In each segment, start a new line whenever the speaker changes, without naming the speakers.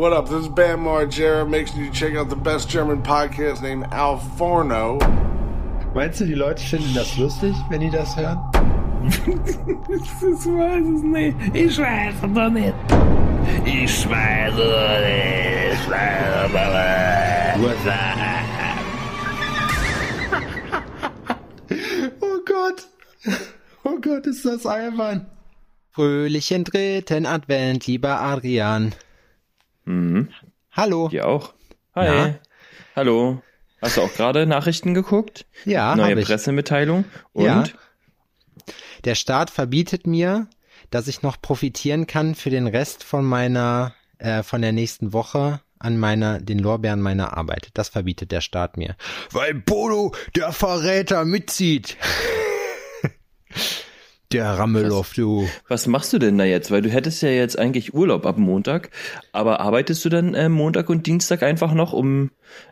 What up? This is Bam Margera. Make sure you check out the best German podcast named Al Forno.
Meinst du, die Leute finden das lustig, wenn die das hören?
ich weiß es nicht. Ich weiß es doch nicht. Ich weiß es nicht. Ich weiß
es nicht. oh Gott. Oh Gott, ist das albern.
Fröhlichen dritten Advent, lieber Adrian.
Mhm.
Hallo.
Dir auch. Hi.
Na?
Hallo. Hast du auch gerade Nachrichten geguckt?
Ja,
Neue. Pressemitteilung. Und?
Ja. Der Staat verbietet mir, dass ich noch profitieren kann für den Rest von meiner, äh, von der nächsten Woche an meiner, den Lorbeeren meiner Arbeit. Das verbietet der Staat mir. Weil Bodo, der Verräter, mitzieht. der Rammelow, du.
Was machst du denn da jetzt? Weil du hättest ja jetzt eigentlich Urlaub ab Montag, aber arbeitest du dann äh, Montag und Dienstag einfach noch, um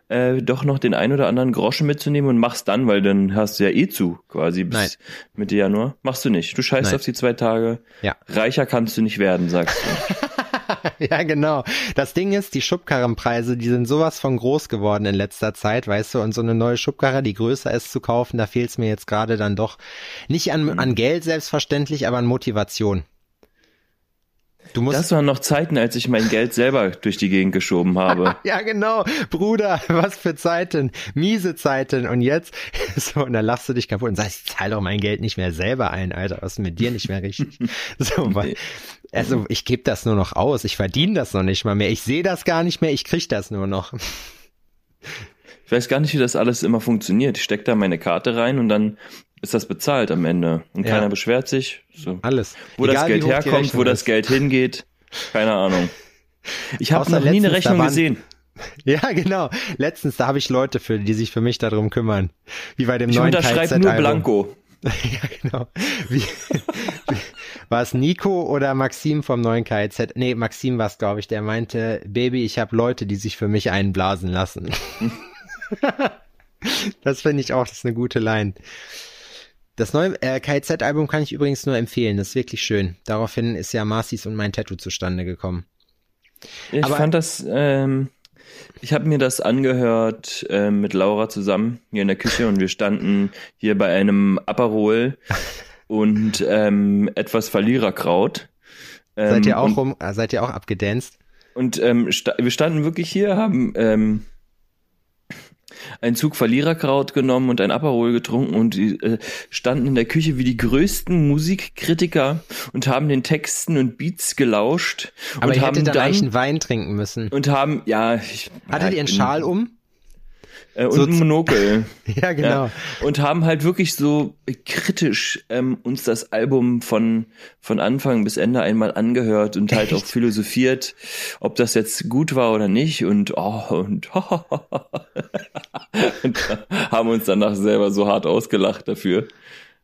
äh, doch noch den ein oder anderen Groschen mitzunehmen und machst dann, weil dann hast du ja eh zu, quasi bis
Nein.
Mitte Januar. Machst du nicht. Du scheißt
Nein.
auf die zwei Tage.
Ja.
Reicher kannst du nicht werden, sagst du.
Ja, genau. Das Ding ist, die Schubkarrenpreise, die sind sowas von groß geworden in letzter Zeit, weißt du, und so eine neue Schubkarre, die größer ist zu kaufen, da fehlt es mir jetzt gerade dann doch nicht an, an Geld selbstverständlich, aber an Motivation. Du musst
Das waren noch Zeiten, als ich mein Geld selber durch die Gegend geschoben habe.
ja, genau. Bruder, was für Zeiten. Miese Zeiten. Und jetzt, so, und dann lachst du dich kaputt und sagst, ich zahle doch mein Geld nicht mehr selber ein, Alter. Was ist mit dir nicht mehr richtig? So, weil, also, ich gebe das nur noch aus. Ich verdiene das noch nicht mal mehr. Ich sehe das gar nicht mehr. Ich krieg das nur noch.
Ich weiß gar nicht, wie das alles immer funktioniert. Ich stecke da meine Karte rein und dann ist das bezahlt am Ende. Und
Ja.
keiner beschwert sich. So.
Alles.
Wo das
Egal, wie
Geld herkommt, wo das
ist.
Geld hingeht, keine Ahnung. Ich habe noch nie eine Rechnung gesehen.
Ja, genau. Letztens, da habe ich Leute für, die sich für mich darum kümmern. Wie bei dem
Ich
neuen
unterschreibe nur. Blanko.
ja, genau. Wie, war es Nico oder Maxim vom neuen KZ? Nee, Maxim war es, glaube ich, der meinte, Baby, ich habe Leute, die sich für mich einblasen lassen. das finde ich auch, das ist eine gute Line. Das neue äh, KZ-Album kann ich übrigens nur empfehlen, das ist wirklich schön. Daraufhin ist ja Marcis und mein Tattoo zustande gekommen.
Ich
Aber-
fand das, ähm, ich habe mir das angehört ähm, mit Laura zusammen hier in der Küche und wir standen hier bei einem Aperol und ähm, etwas Verliererkraut. Ähm,
Seid ihr auch
und,
rum, äh, seid ihr auch abgedanced?
Und ähm, sta wir standen wirklich hier, haben ähm, einen Zug Verliererkraut genommen und ein Aperol getrunken und die, äh, standen in der Küche wie die größten Musikkritiker und haben den Texten und Beats gelauscht
Aber
und haben
hättet dann
dann
Wein trinken müssen.
und haben ja ich,
Hattet
ja,
ihr einen Schal um?
Äh, und
So
ein Monokel.
Ja, genau.
Ja, und haben halt wirklich so kritisch ähm, uns das Album von, von Anfang bis Ende einmal angehört und halt auch philosophiert, ob das jetzt gut war oder nicht und oh, und, und haben uns danach selber so hart ausgelacht dafür,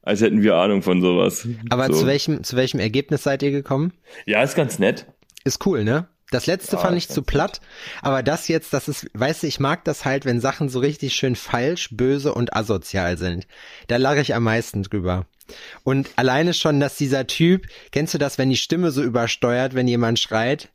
als hätten wir Ahnung von sowas.
Aber
so.
zu welchem, zu welchem Ergebnis seid ihr gekommen?
Ja, ist ganz nett.
Ist cool, ne? Das letzte
Ja,
fand
ist
ich zu platt, aber das jetzt, das ist, weißt du, ich mag das halt, wenn Sachen so richtig schön falsch, böse und asozial sind. Da lache ich am meisten drüber. Und alleine schon, dass dieser Typ, kennst du das, wenn die Stimme so übersteuert, wenn jemand schreit?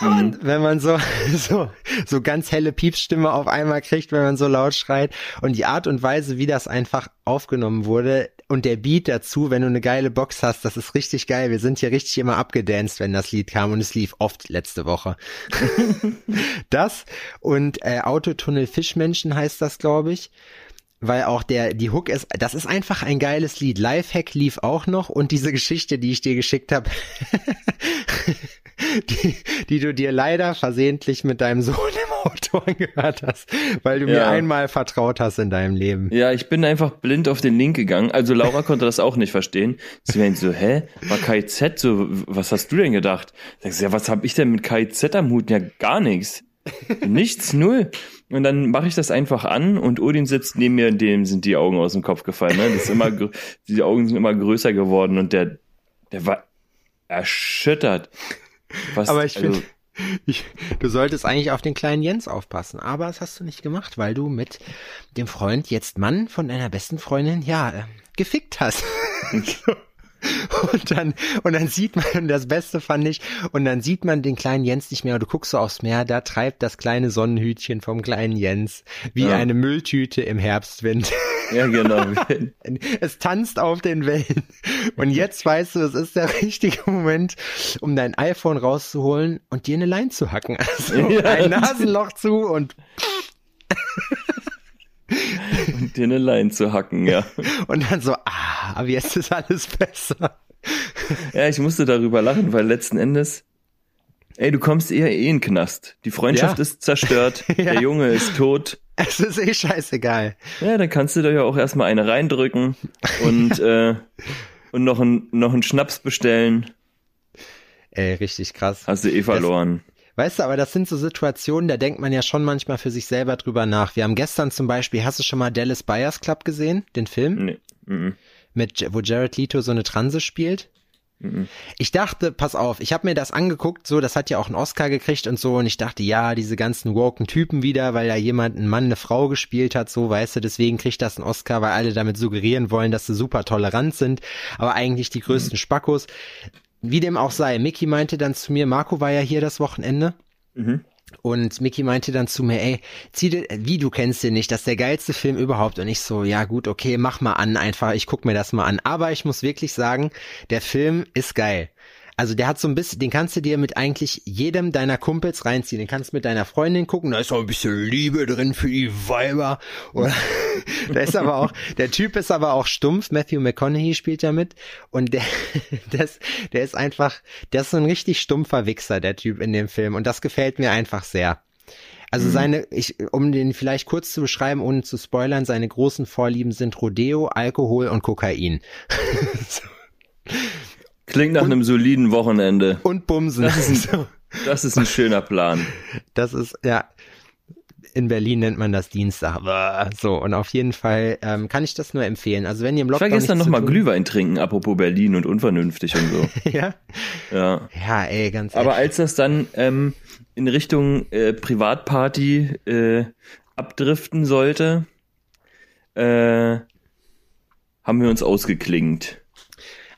Und wenn man so, so, so ganz helle Piepsstimme auf einmal kriegt, wenn man so laut schreit. Und die Art und Weise, wie das einfach aufgenommen wurde und der Beat dazu, wenn du eine geile Box hast, das ist richtig geil. Wir sind hier richtig immer abgedanced, wenn das Lied kam und es lief oft letzte Woche. das und äh, Autotunnel Fischmenschen heißt das, glaube ich. Weil auch der, die Hook ist, das ist einfach ein geiles Lied. Lifehack lief auch noch und diese Geschichte, die ich dir geschickt habe, die, die du dir leider versehentlich mit deinem Sohn im Auto angehört hast, weil du mir
Ja.
einmal vertraut hast in deinem Leben.
Ja, ich bin einfach blind auf den Link gegangen. Also Laura konnte das auch nicht verstehen. Sie meint so, hä, war KIZ so, was hast du denn gedacht? Sagst ja, was hab ich denn mit KIZ am Hut? Ja, gar nichts. Nichts, null. Und dann mache ich das einfach an und Odin sitzt neben mir, dem sind die Augen aus dem Kopf gefallen. Ne? Das ist immer, die Augen sind immer größer geworden und der, der war erschüttert. Was,
Aber ich
also,
finde, du solltest eigentlich auf den kleinen Jens aufpassen, aber das hast du nicht gemacht, weil du mit dem Freund, jetzt Mann von deiner besten Freundin, ja, äh, gefickt hast. Und dann, und dann sieht man, und das Beste fand ich, und dann sieht man den kleinen Jens nicht mehr und du guckst so aufs Meer, da treibt das kleine Sonnenhütchen vom kleinen Jens wie
Ja.
eine Mülltüte im Herbstwind.
Ja, genau.
Es tanzt auf den Wellen. Und jetzt weißt du, es ist der richtige Moment, um dein iPhone rauszuholen und dir eine Line zu hacken. Also
Ja.
ein Nasenloch zu und,
Und dir eine Line zu hacken, ja.
und dann so, ah, aber jetzt ist alles besser.
Ja, ich musste darüber lachen, weil letzten Endes, ey, du kommst eher eh in den Knast. Die Freundschaft
Ja.
ist zerstört,
Ja.
der Junge ist tot.
Es ist eh scheißegal.
Ja, dann kannst du da ja auch erstmal eine reindrücken und, äh, und noch einen noch einen Schnaps bestellen.
Ey, richtig krass.
Hast du eh verloren.
Weißt du, aber das sind so Situationen, da denkt man ja schon manchmal für sich selber drüber nach. Wir haben gestern zum Beispiel, hast du schon mal Dallas Buyers Club gesehen, den Film?
Nee. mhm.
Mit, wo Jared Leto so eine Transe spielt? Ich dachte, pass auf, ich habe mir das angeguckt, so, das hat ja auch einen Oscar gekriegt und so, und ich dachte, ja, diese ganzen woken Typen wieder, weil da jemand einen Mann, eine Frau gespielt hat, so, weißt du, deswegen kriegt das einen Oscar, weil alle damit suggerieren wollen, dass sie super tolerant sind, aber eigentlich die größten Spackos. Wie dem auch sei, Mickey meinte dann zu mir, Marco war ja hier das Wochenende. Und Mickey meinte dann zu mir, ey, zieh dir, wie du kennst den nicht, das ist der geilste Film überhaupt. Und ich so, ja gut, okay, mach mal an, einfach, ich guck mir das mal an. Aber ich muss wirklich sagen, der Film ist geil. Also der hat so ein bisschen, den kannst du dir mit eigentlich jedem deiner Kumpels reinziehen. Den kannst du mit deiner Freundin gucken, da ist auch ein bisschen Liebe drin für die Weiber. Oder, da ist aber auch, der Typ ist aber auch stumpf, Matthew McConaughey spielt ja mit. Und der, das, der ist einfach, der ist so ein richtig stumpfer Wichser, der Typ in dem Film. Und das gefällt mir einfach sehr. Also seine, ich, um den vielleicht kurz zu beschreiben, ohne zu spoilern, seine großen Vorlieben sind Rodeo, Alkohol und Kokain.
Klingt nach einem soliden Wochenende.
Und Bumsen.
Das ist ein-. Das ist ein schöner Plan.
Das ist, ja, in Berlin nennt man das Dienstag. So, und auf jeden Fall ähm, kann ich das nur empfehlen. Also wenn ihr im
Ich war
Lockdown
gestern
nichts
noch mal
zu tun-
Glühwein trinken, apropos Berlin und unvernünftig und so.
Ja?
Ja.
ja, ey, ganz
Aber
ehrlich.
als das dann ähm, in Richtung äh, Privatparty äh, abdriften sollte, äh, haben wir uns ausgeklingt.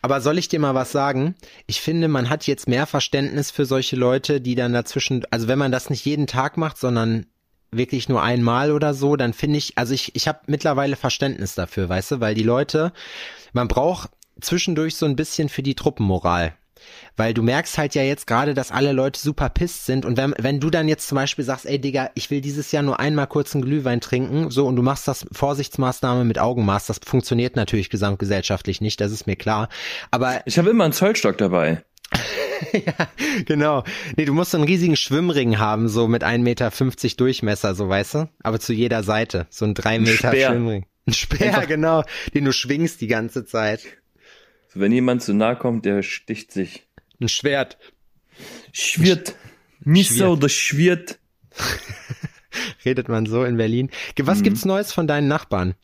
Aber soll ich dir mal was sagen? Ich finde, man hat jetzt mehr Verständnis für solche Leute, die dann dazwischen, also wenn man das nicht jeden Tag macht, sondern wirklich nur einmal oder so, dann finde ich, also ich, ich habe mittlerweile Verständnis dafür, weißt du, weil die Leute, man braucht zwischendurch so ein bisschen für die Truppenmoral. Weil du merkst halt ja jetzt gerade, dass alle Leute super pisst sind und wenn, wenn du dann jetzt zum Beispiel sagst, ey Digga, ich will dieses Jahr nur einmal kurz einen Glühwein trinken, so und du machst das Vorsichtsmaßnahme mit Augenmaß, das funktioniert natürlich gesamtgesellschaftlich nicht, das ist mir klar. Aber
Ich habe immer einen Zollstock dabei.
ja, genau. Nee, du musst so einen riesigen Schwimmring haben, so mit 1,50 Meter Durchmesser, so weißt du? Aber zu jeder Seite. So ein 3 Meter
Speer.
Schwimmring. Ein Speer,
Einfach-
genau, den du schwingst die ganze Zeit.
Wenn jemand zu nahe kommt, der sticht sich.
Ein Schwert.
Schwirrt. Messer oder schwirrt.
Redet man so in Berlin. Was gibt's Neues von deinen Nachbarn?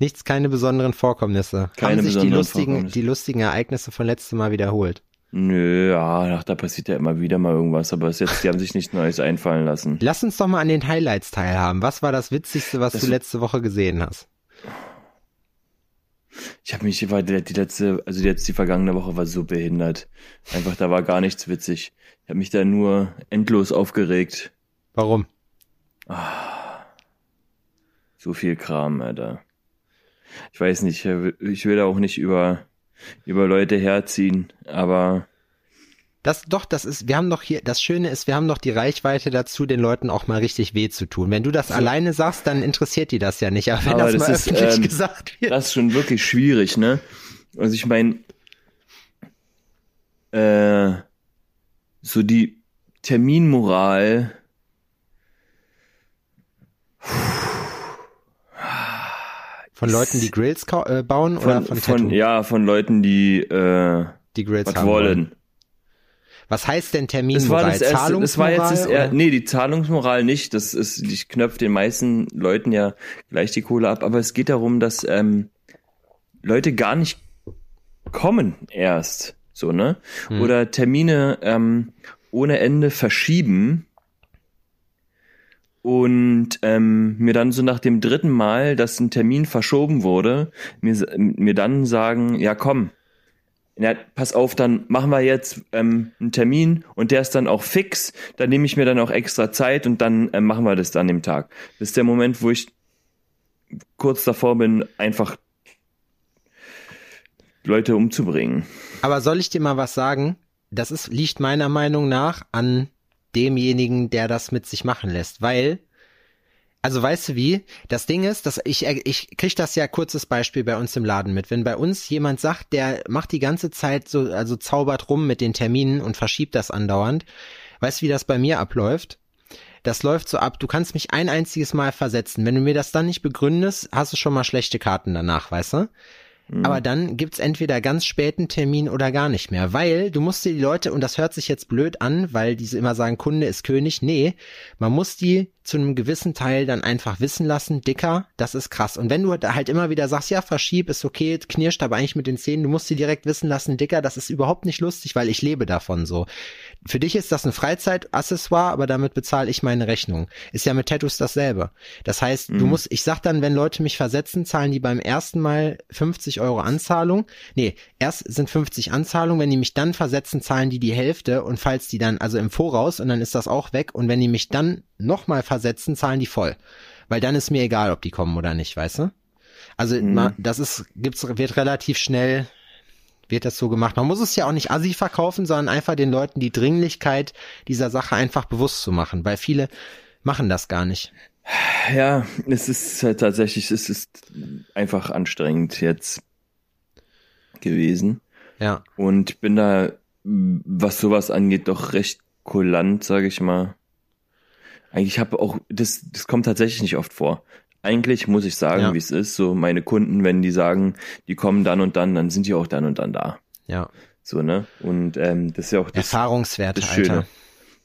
Nichts, keine besonderen Vorkommnisse.
Keine
Haben sich die
besonderen
lustigen,
Vorkommnisse.
die lustigen Ereignisse von letztem Mal wiederholt?
Nö, ja, ach, da passiert ja immer wieder mal irgendwas, aber es jetzt, die haben sich nichts Neues einfallen lassen.
Lass uns doch mal an den Highlights teilhaben. Was war das Witzigste, was
Das-
du letzte Woche gesehen hast?
Ich habe mich, war die, die letzte, also jetzt die vergangene Woche war so behindert. Einfach, da war gar nichts witzig. Ich habe mich da nur endlos aufgeregt.
Warum?
So viel Kram, Alter. Ich weiß nicht, ich will da auch nicht über, über Leute herziehen, aber
Das doch, das ist, wir haben doch hier, das Schöne ist, wir haben doch die Reichweite dazu, den Leuten auch mal richtig weh zu tun. Wenn du das alleine sagst, dann interessiert die das ja nicht. Aber wenn
Aber
das,
das
mal
ist,
öffentlich
ähm,
gesagt wird.
das ist schon wirklich schwierig, ne? Also ich meine, äh, so die Terminmoral,
Von Leuten, die Grills äh, bauen oder
von,
von,
von,
Tattoo,
ja, von Leuten, die äh,
die Grills
was
haben
wollen.
Was heißt denn
Das war
Terminmoral?
das erste, das war jetzt das er, nee, die Zahlungsmoral nicht. Das ist, ich knöpfe den meisten Leuten ja gleich die Kohle ab, aber es geht darum, dass ähm, Leute gar nicht kommen erst, so ne?
Hm.
Oder Termine ähm, ohne Ende verschieben und ähm, mir dann so nach dem dritten Mal, dass ein Termin verschoben wurde, mir, mir dann sagen, ja komm, ja, pass auf, dann machen wir jetzt ähm, einen Termin und der ist dann auch fix, dann nehme ich mir dann auch extra Zeit und dann äh, machen wir das dann im Tag. Das ist der Moment, wo ich kurz davor bin, einfach Leute umzubringen.
Aber soll ich dir mal was sagen? Das ist, liegt meiner Meinung nach an demjenigen, der das mit sich machen lässt, weil also weißt du wie? Das Ding ist, dass ich ich krieg das ja kurzes Beispiel bei uns im Laden mit. Wenn bei uns jemand sagt, der macht die ganze Zeit so also zaubert rum mit den Terminen und verschiebt das andauernd. Weißt du, wie das bei mir abläuft? Das läuft so ab, du kannst mich ein einziges Mal versetzen. Wenn du mir das dann nicht begründest, hast du schon mal schlechte Karten danach, weißt du? Mhm. Aber dann gibt's entweder ganz späten Termin oder gar nicht mehr, weil du musst dir die Leute, und das hört sich jetzt blöd an, weil diese immer sagen, Kunde ist König. Nee, man muss die zu einem gewissen Teil dann einfach wissen lassen, dicker, das ist krass. Und wenn du halt immer wieder sagst, ja, verschieb, ist okay, knirscht aber eigentlich mit den Zähnen, du musst sie direkt wissen lassen, dicker, das ist überhaupt nicht lustig, weil ich lebe davon so. Für dich ist das ein Freizeitaccessoire, aber damit bezahle ich meine Rechnung. Ist ja mit Tattoos dasselbe. Das heißt, mhm. du musst, ich sag dann, wenn Leute mich versetzen, zahlen die beim ersten Mal 50 Euro Anzahlung. Nee, erst sind 50 Anzahlungen, wenn die mich dann versetzen, zahlen die die Hälfte und falls die dann, also im Voraus, und dann ist das auch weg. Und wenn die mich dann nochmal versetzen, zahlen die voll. Weil dann ist mir egal, ob die kommen oder nicht, weißt du? Also mhm. das ist, gibt's, wird relativ schnell, wird das so gemacht. Man muss es ja auch nicht assi verkaufen, sondern einfach den Leuten die Dringlichkeit dieser Sache einfach bewusst zu machen, weil viele machen das gar nicht.
Ja, es ist halt tatsächlich, es ist einfach anstrengend jetzt gewesen.
Ja.
Und bin da, was sowas angeht, doch recht kulant, sage ich mal. Eigentlich habe auch, das, das kommt tatsächlich nicht oft vor. Eigentlich muss ich sagen, ja. wie es ist. So meine Kunden, wenn die sagen, die kommen dann und dann, dann sind die auch dann und dann da.
Ja.
So, ne? Und ähm, das ist ja auch das,
Erfahrungswerte, das Schöne. Alter.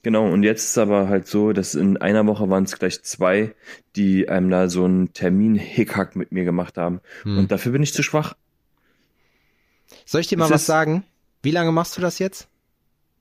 Genau, und jetzt ist aber halt so, dass in einer Woche waren es gleich zwei, die einem da so einen Termin-Hickhack mit mir gemacht haben. Hm. Und dafür bin ich zu schwach.
Soll ich dir mal es was sagen? Wie lange machst du das jetzt?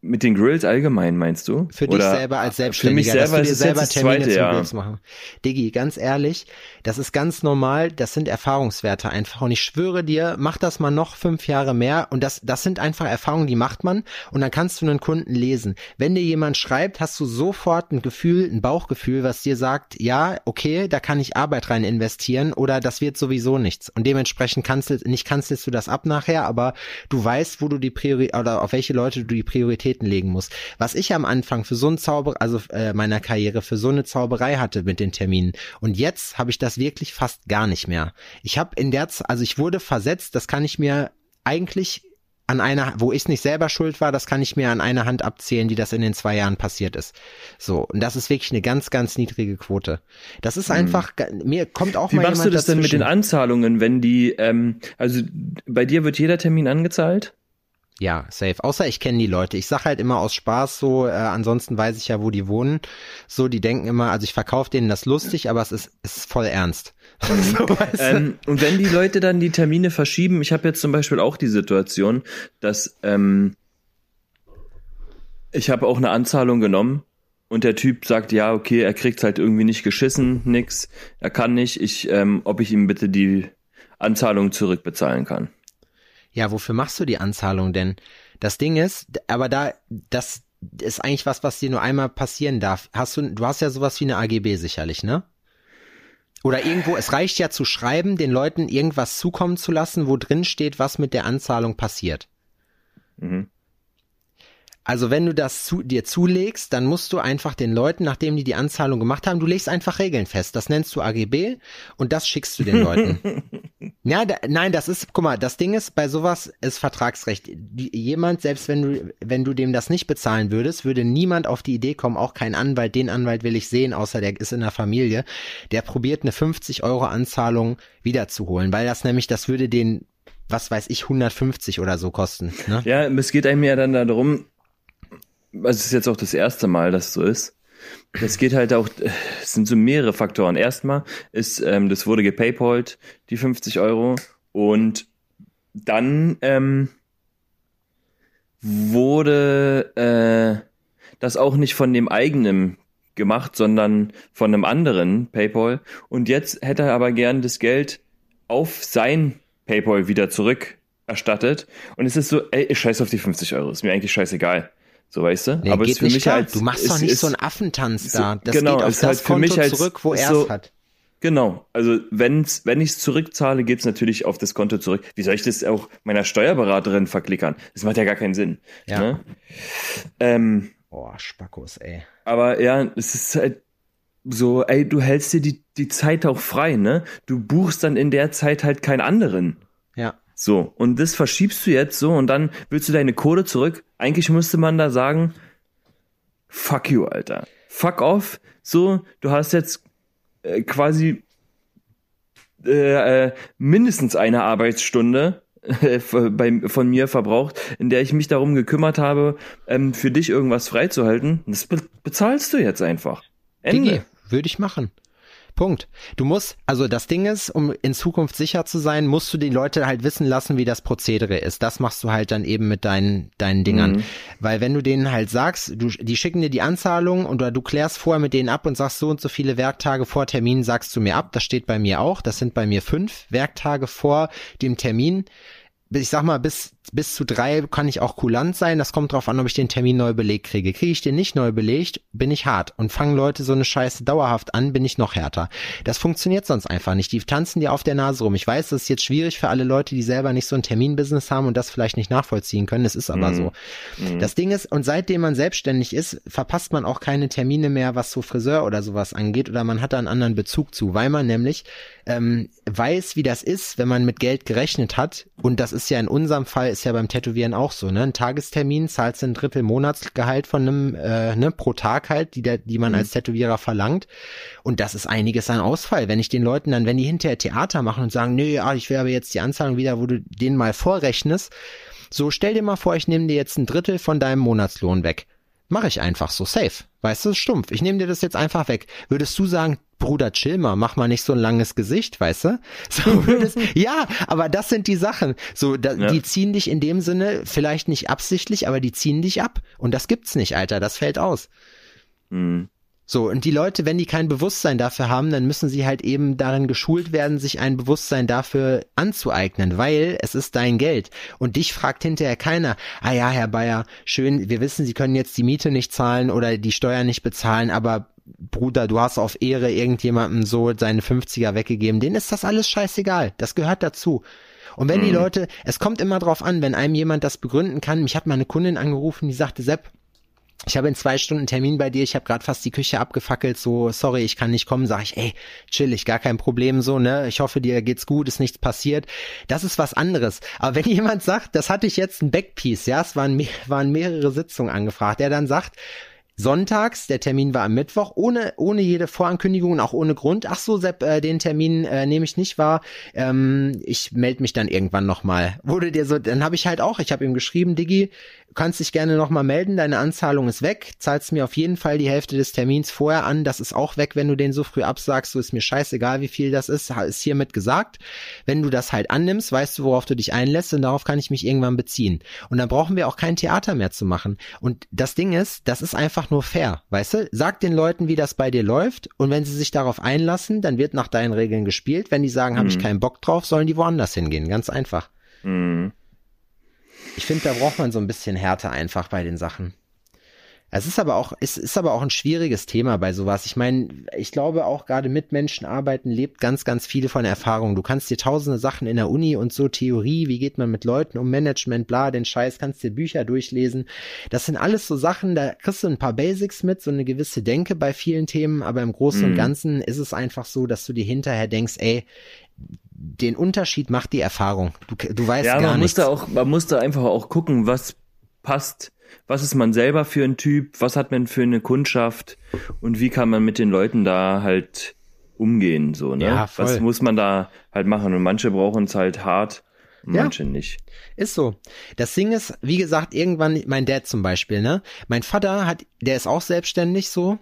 Mit den Grills allgemein meinst du?
Für dich selber als Selbstständiger,
für mich selber
dass du dir selber Termine
zweite,
zum
ja.
Grills machen. Diggi, ganz ehrlich, das ist ganz normal, das sind Erfahrungswerte einfach. Und ich schwöre dir, mach das mal noch fünf Jahre mehr und das, das sind einfach Erfahrungen, die macht man und dann kannst du einen Kunden lesen. Wenn dir jemand schreibt, hast du sofort ein Gefühl, ein Bauchgefühl, was dir sagt, ja, okay, da kann ich Arbeit rein investieren oder das wird sowieso nichts. Und dementsprechend kannst du, nicht kanzelst du das ab nachher, aber du weißt, wo du die Priorität oder auf welche Leute du die Prioritäten legen musst. Was ich am Anfang für so ein Zauber, also äh, meiner Karriere, für so eine Zauberei hatte mit den Terminen. Und jetzt habe ich das wirklich fast gar nicht mehr. Ich habe in der, Z also ich wurde versetzt, das kann ich mir eigentlich an einer, wo ich nicht selber schuld war, das kann ich mir an einer Hand abzählen, die das in den zwei Jahren passiert ist. So, und das ist wirklich eine ganz, ganz niedrige Quote. Das ist einfach, mhm. mir kommt auch
Wie
mal
machst du
jemand
das denn mit den Anzahlungen, wenn die, ähm, also bei dir wird jeder Termin angezahlt?
Ja, safe. Außer ich kenne die Leute. Ich sag halt immer aus Spaß so, äh, ansonsten weiß ich ja, wo die wohnen. So, die denken immer, also ich verkaufe denen das lustig, aber es ist, ist voll ernst.
so, ähm, und wenn die Leute dann die Termine verschieben, ich habe jetzt zum Beispiel auch die Situation, dass ähm, ich habe auch eine Anzahlung genommen und der Typ sagt, ja, okay, er kriegt's halt irgendwie nicht geschissen, nix, er kann nicht, ich, ähm, ob ich ihm bitte die Anzahlung zurückbezahlen kann.
Ja, wofür machst du die Anzahlung denn? Das Ding ist, aber da, das ist eigentlich was, was dir nur einmal passieren darf. Hast du, du hast ja sowas wie eine AGB sicherlich, ne? Oder irgendwo, es reicht ja zu schreiben, den Leuten irgendwas zukommen zu lassen, wo drin steht, was mit der Anzahlung passiert.
Mhm.
Also wenn du das zu, dir zulegst, dann musst du einfach den Leuten, nachdem die die Anzahlung gemacht haben, du legst einfach Regeln fest. Das nennst du AGB und das schickst du den Leuten. ja, da, nein, das ist, guck mal, das Ding ist, bei sowas ist Vertragsrecht. Die, jemand, selbst wenn du, wenn du dem das nicht bezahlen würdest, würde niemand auf die Idee kommen, auch kein Anwalt, den Anwalt will ich sehen, außer der ist in der Familie, der probiert eine 50 Euro Anzahlung wiederzuholen, weil das nämlich, das würde den was weiß ich, 150 oder so kosten. Ne?
Ja, es geht einem ja dann darum, also es ist jetzt auch das erste Mal, dass so ist. Es geht halt auch, es sind so mehrere Faktoren. Erstmal ist, ähm, das wurde gepaypalt, die 50 Euro. Und dann ähm, wurde äh, das auch nicht von dem eigenen gemacht, sondern von einem anderen PayPal. Und jetzt hätte er aber gern das Geld auf sein PayPal wieder zurück erstattet. Und es ist so, ey, scheiß auf die 50 Euro, ist mir eigentlich scheißegal. So, weißt du?
Nee,
aber es
geht
ist für
nicht
mich
klar.
halt.
du machst
es
doch nicht
ist,
so einen Affentanz
so-
da. Das
genau,
geht auf
ist
das
halt für
Konto
mich halt
zurück, wo
so-
er es hat.
Genau, also wenn's, wenn ich es zurückzahle, geht's natürlich auf das Konto zurück. Wie soll ich das auch meiner Steuerberaterin verklickern? Das macht ja gar keinen Sinn.
Ja.
Ne? Ähm,
Boah, Spackos, ey.
aber ja, es ist halt so, ey, du hältst dir die, die Zeit auch frei, ne? Du buchst dann in der Zeit halt keinen anderen.
Ja.
So, und das verschiebst du jetzt so und dann willst du deine Kohle zurück. Eigentlich müsste man da sagen, fuck you, Alter. Fuck off. So, du hast jetzt äh, quasi äh, äh, mindestens eine Arbeitsstunde äh, bei, von mir verbraucht, in der ich mich darum gekümmert habe, ähm, für dich irgendwas freizuhalten. Das be bezahlst du jetzt einfach. Ende.
Digi, würde ich machen. Punkt. Du musst, also das Ding ist, um in Zukunft sicher zu sein, musst du die Leute halt wissen lassen, wie das Prozedere ist. Das machst du halt dann eben mit deinen, deinen Dingern.
Mhm.
Weil wenn du denen halt sagst, du, die schicken dir die Anzahlung oder du klärst vorher mit denen ab und sagst so und so viele Werktage vor Termin sagst du mir ab. Das steht bei mir auch. Das sind bei mir fünf Werktage vor dem Termin. Ich sag mal, bis, bis zu drei kann ich auch kulant sein. Das kommt drauf an, ob ich den Termin neu belegt kriege. Kriege ich den nicht neu belegt, bin ich hart. Und fangen Leute so eine Scheiße dauerhaft an, bin ich noch härter. Das funktioniert sonst einfach nicht. Die tanzen dir auf der Nase rum. Ich weiß, das ist jetzt schwierig für alle Leute, die selber nicht so ein Terminbusiness haben und das vielleicht nicht nachvollziehen können. Es ist aber so. Das Ding ist, und seitdem man selbstständig ist, verpasst man auch keine Termine mehr, was so Friseur oder sowas angeht, oder man hat da einen anderen Bezug zu, weil man nämlich ähm, weiß, wie das ist, wenn man mit Geld gerechnet hat. Und das ist ja in unserem Fall, ist ja beim Tätowieren auch so, ne? Ein Tagestermin zahlst du ein Drittel Monatsgehalt von einem, äh, ne, pro Tag halt, die, der, die man als Tätowierer verlangt. Und das ist einiges an Ausfall. Wenn ich den Leuten dann, wenn die hinterher Theater machen und sagen, nö, ja, ich will aber jetzt die Anzahlung wieder, wo du den mal vorrechnest, so stell dir mal vor, ich nehme dir jetzt ein Drittel von deinem Monatslohn weg. Mache ich einfach so safe. Weißt du, stumpf. Ich nehme dir das jetzt einfach weg. Würdest du sagen, Bruder, chill mal, mach mal nicht so ein langes Gesicht, weißt du? So würdest, ja, aber das sind die Sachen. So, da,
Ja.
die ziehen dich in dem Sinne, vielleicht nicht absichtlich, aber die ziehen dich ab. Und das gibt's nicht, Alter. Das fällt aus.
Mhm.
So, und die Leute, wenn die kein Bewusstsein dafür haben, dann müssen sie halt eben darin geschult werden, sich ein Bewusstsein dafür anzueignen, weil es ist dein Geld. Und dich fragt hinterher keiner, ah ja, Herr Bayer, schön, wir wissen, Sie können jetzt die Miete nicht zahlen oder die Steuern nicht bezahlen, aber Bruder, du hast auf Ehre irgendjemandem so seine 50er weggegeben, denen ist das alles scheißegal. Das gehört dazu. Und wenn die Leute, es kommt immer drauf an, wenn einem jemand das begründen kann. Mich hat mal eine Kundin angerufen, die sagte, Sepp, ich habe in zwei Stunden Termin bei dir, ich habe gerade fast die Küche abgefackelt, so, sorry, ich kann nicht kommen, sag ich, ey, chillig, gar kein Problem, so, ne, ich hoffe, dir geht's gut, ist nichts passiert. Das ist was anderes. Aber wenn jemand sagt, das hatte ich jetzt ein Backpiece, ja, es waren, waren mehrere Sitzungen angefragt, der dann sagt, Sonntags, der Termin war am Mittwoch, ohne, ohne jede Vorankündigung und auch ohne Grund. Ach so, Sepp, äh, den Termin äh, nehme ich nicht wahr. Ähm, ich melde mich dann irgendwann nochmal. Wurde dir so, dann habe ich halt auch, ich habe ihm geschrieben, Diggi, kannst dich gerne nochmal melden, deine Anzahlung ist weg, zahlst mir auf jeden Fall die Hälfte des Termins vorher an, das ist auch weg, wenn du den so früh absagst, so ist mir scheißegal, wie viel das ist, ist hiermit gesagt. Wenn du das halt annimmst, weißt du, worauf du dich einlässt und darauf kann ich mich irgendwann beziehen. Und dann brauchen wir auch kein Theater mehr zu machen. Und das Ding ist, das ist einfach nur fair, weißt du? Sag den Leuten, wie das bei dir läuft und wenn sie sich darauf einlassen, dann wird nach deinen Regeln gespielt. Wenn die sagen, habe ich keinen Bock drauf, sollen die woanders hingehen, ganz einfach.
Mhm.
Ich finde, da braucht man so ein bisschen Härte einfach bei den Sachen. Es ist aber auch, es ist aber auch ein schwieriges Thema bei sowas. Ich meine, ich glaube auch gerade mit Menschen arbeiten lebt ganz, ganz viel von Erfahrung. Du kannst dir tausende Sachen in der Uni und so Theorie, wie geht man mit Leuten um Management, bla, den Scheiß, kannst dir Bücher durchlesen. Das sind alles so Sachen, da kriegst du ein paar Basics mit, so eine gewisse Denke bei vielen Themen, aber im Großen und
Mhm.
Ganzen ist es einfach so, dass du dir hinterher denkst, ey, den Unterschied macht die Erfahrung. Du, du weißt
Ja,
gar
man muss
nichts.
da auch, man muss da einfach auch gucken, was passt. Was ist man selber für ein Typ? Was hat man für eine Kundschaft? Und wie kann man mit den Leuten da halt umgehen, so, ne?
Ja, voll.
Was muss man da halt machen? Und manche brauchen es halt hart, und
Ja.
manche nicht.
Ist so. Das Ding ist, wie gesagt, irgendwann, mein Dad zum Beispiel, ne? Mein Vater hat, der ist auch selbstständig so.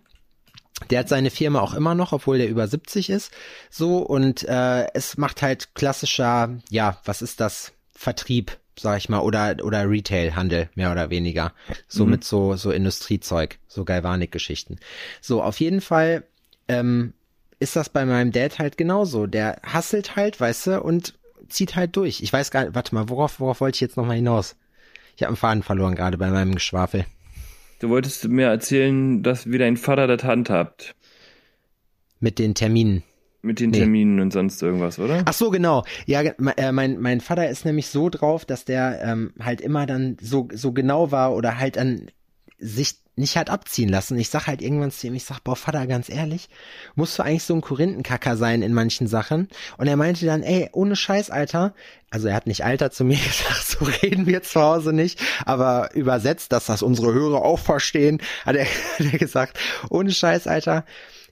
Der hat seine Firma auch immer noch, obwohl der über 70 ist. So, und äh, es macht halt klassischer, ja, was ist das? Vertrieb. Sag ich mal, oder, oder Retail-Handel, mehr oder weniger. So
Mhm.
mit so, so Industriezeug, so Galvanik-Geschichten. So, auf jeden Fall, ähm, ist das bei meinem Dad halt genauso. Der hasselt halt, weißt du, und zieht halt durch. Ich weiß gar nicht, warte mal, worauf, worauf wollte ich jetzt nochmal hinaus? Ich habe einen Faden verloren gerade bei meinem Geschwafel.
Du wolltest mir erzählen, dass wie dein Vater das handhabt.
Mit den Terminen.
Mit den
Nee.
Terminen und sonst irgendwas, oder?
Ach so, genau. Ja, äh, mein, mein Vater ist nämlich so drauf, dass der ähm, halt immer dann so, so genau war oder halt an sich nicht hat abziehen lassen. Ich sag halt irgendwann zu ihm, ich sag, boah, Vater, ganz ehrlich, musst du eigentlich so ein Korinthenkacker sein in manchen Sachen? Und er meinte dann, ey, ohne Scheiß, Alter. Also er hat nicht Alter zu mir gesagt, so reden wir zu Hause nicht, aber übersetzt, dass das unsere Hörer auch verstehen, hat er, hat er gesagt, ohne Scheiß, Alter.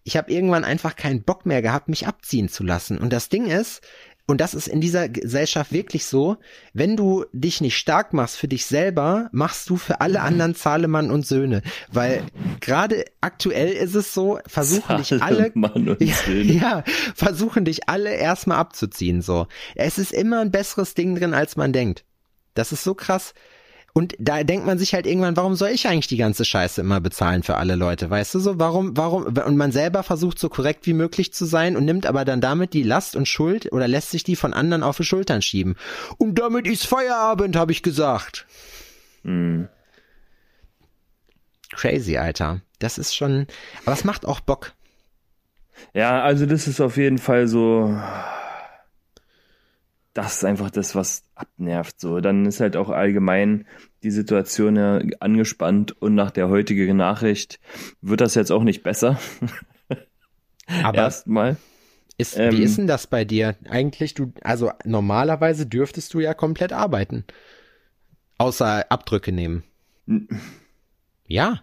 Ich habe irgendwann einfach keinen Bock mehr gehabt, mich abziehen zu lassen. Und das Ding ist, und das ist in dieser Gesellschaft wirklich so, wenn du dich nicht stark machst für dich selber, machst du für alle anderen Zahlemann und Söhne. Weil gerade aktuell ist es so, versuchen dich alle, ja, ja, versuchen dich alle erstmal abzuziehen, so. Es ist immer ein besseres Ding drin, als man denkt. Das ist so krass. Und da denkt man sich halt irgendwann, warum soll ich eigentlich die ganze Scheiße immer bezahlen für alle Leute? Weißt du so, warum, warum, und man selber versucht so korrekt wie möglich zu sein und nimmt aber dann damit die Last und Schuld oder lässt sich die von anderen auf die Schultern schieben. Und damit ist Feierabend, habe ich gesagt.
Hm.
Crazy, Alter. Das ist schon, aber es macht auch Bock.
Ja, also das ist auf jeden Fall so. Das ist einfach das, was abnervt. So, dann ist halt auch allgemein die Situation ja angespannt und nach der heutigen Nachricht wird das jetzt auch nicht besser.
Aber
Erstmal.
ist,
ähm,
wie ist denn das bei dir? Eigentlich, du, also normalerweise dürftest du ja komplett arbeiten. Außer Abdrücke nehmen. Ja.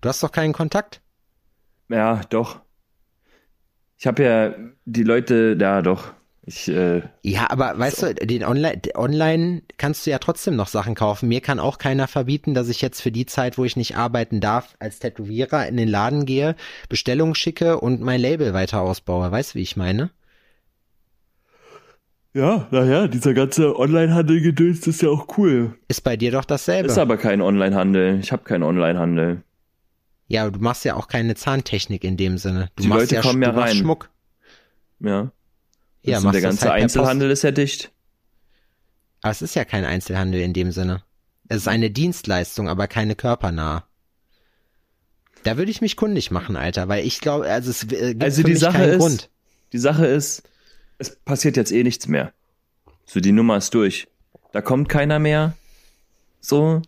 Du hast doch keinen Kontakt.
Ja, doch. Ich habe ja die Leute, ja doch. Ich, äh,
Ja, aber weißt du, den Online, online kannst du ja trotzdem noch Sachen kaufen. Mir kann auch keiner verbieten, dass ich jetzt für die Zeit, wo ich nicht arbeiten darf, als Tätowierer in den Laden gehe, Bestellungen schicke und mein Label weiter ausbaue. Weißt du, wie ich meine?
ja, naja, dieser ganze Online-Handel-Gedöns ist ja auch cool.
Ist bei dir doch dasselbe.
Ist aber kein Online-Handel. Ich habe keinen Online-Handel.
ja, du machst ja auch keine Zahntechnik in dem Sinne. Du
Die
machst
Leute
ja,
kommen
du
ja
machst
rein.
Schmuck.
Ja.
Ja, machst
der ganze
halt
Einzelhandel ist ja dicht.
Aber es ist ja kein Einzelhandel in dem Sinne. Es ist eine Dienstleistung, aber keine körpernahe. Da würde ich mich kundig machen, Alter, weil ich glaube, also es äh, gibt
Also
für
die
mich
Sache
keinen
ist,
Grund.
die Sache ist, es passiert jetzt eh nichts mehr. So, die Nummer ist durch. Da kommt keiner mehr. So.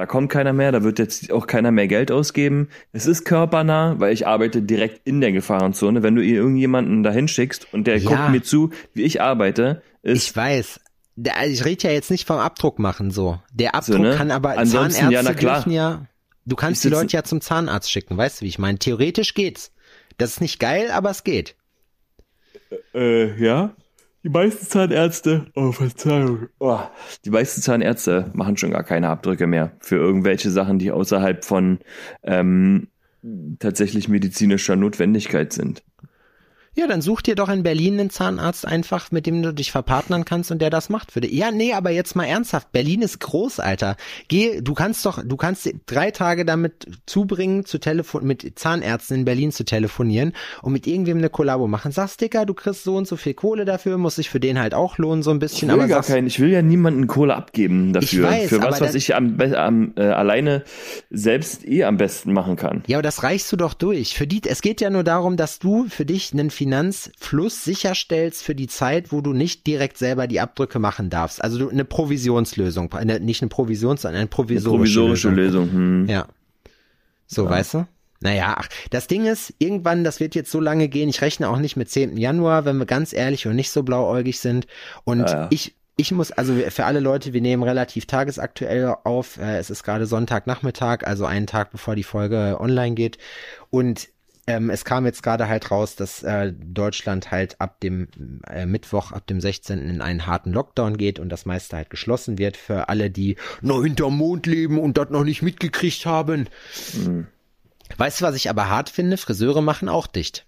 Da kommt keiner mehr, da wird jetzt auch keiner mehr Geld ausgeben. Es ist körpernah, weil ich arbeite direkt in der Gefahrenzone. Wenn du irgendjemanden dahin schickst und der
Ja.
guckt mir zu, wie ich arbeite, ist
Ich weiß. Also Ich rede ja jetzt nicht vom Abdruck machen so. Der Abdruck
So, ne?
kann aber
Ansonsten,
Zahnärzte
ja,
dürfen ja. Du kannst die Leute ja zum Zahnarzt schicken, weißt du, wie ich meine? Theoretisch geht's. Das ist nicht geil, aber es geht.
Äh, ja. Die meisten Zahnärzte, oh, Verzeihung. Oh, die meisten Zahnärzte machen schon gar keine Abdrücke mehr für irgendwelche Sachen, die außerhalb von ähm, tatsächlich medizinischer Notwendigkeit sind.
Ja, dann such dir doch in Berlin einen Zahnarzt einfach, mit dem du dich verpartnern kannst und der das macht für dich. Ja, nee, aber jetzt mal ernsthaft. Berlin ist groß, Alter. Geh, du kannst doch, du kannst drei Tage damit zubringen, zu telefon mit Zahnärzten in Berlin zu telefonieren und mit irgendwem eine Kollabo machen. Sagst, Dicker, du kriegst so und so viel Kohle dafür, muss sich für den halt auch lohnen, so ein
Ich
bisschen.
will
aber
gar keinen, ich will ja niemanden Kohle abgeben dafür.
Ich weiß,
für was, was ich am, am äh, alleine selbst eh am besten machen kann.
Ja, aber das reichst du doch durch. Für die, es geht ja nur darum, dass du für dich einen Finanzfluss sicherstellst für die Zeit, wo du nicht direkt selber die Abdrücke machen darfst. Also du, eine Provisionslösung, eine, nicht eine Provisions, sondern eine
Eine
provisorische,
provisorische
Lösung.
Lösung. Hm.
Ja. So, weißt du? Naja, ach, das Ding ist, irgendwann, das wird jetzt so lange gehen, ich rechne auch nicht mit 10. Januar, wenn wir ganz ehrlich und nicht so blauäugig sind. Und
Ja, ja.
ich, ich muss, also für alle Leute, wir nehmen relativ tagesaktuell auf. Äh, es ist gerade Sonntagnachmittag, also einen Tag bevor die Folge online geht. Und ähm, es kam jetzt gerade halt raus, dass äh, Deutschland halt ab dem äh, Mittwoch, ab dem 16. in einen harten Lockdown geht und das meiste halt geschlossen wird für alle, die noch hinterm Mond leben und das noch nicht mitgekriegt haben. Weißt du, was ich aber hart finde? Friseure machen auch dicht.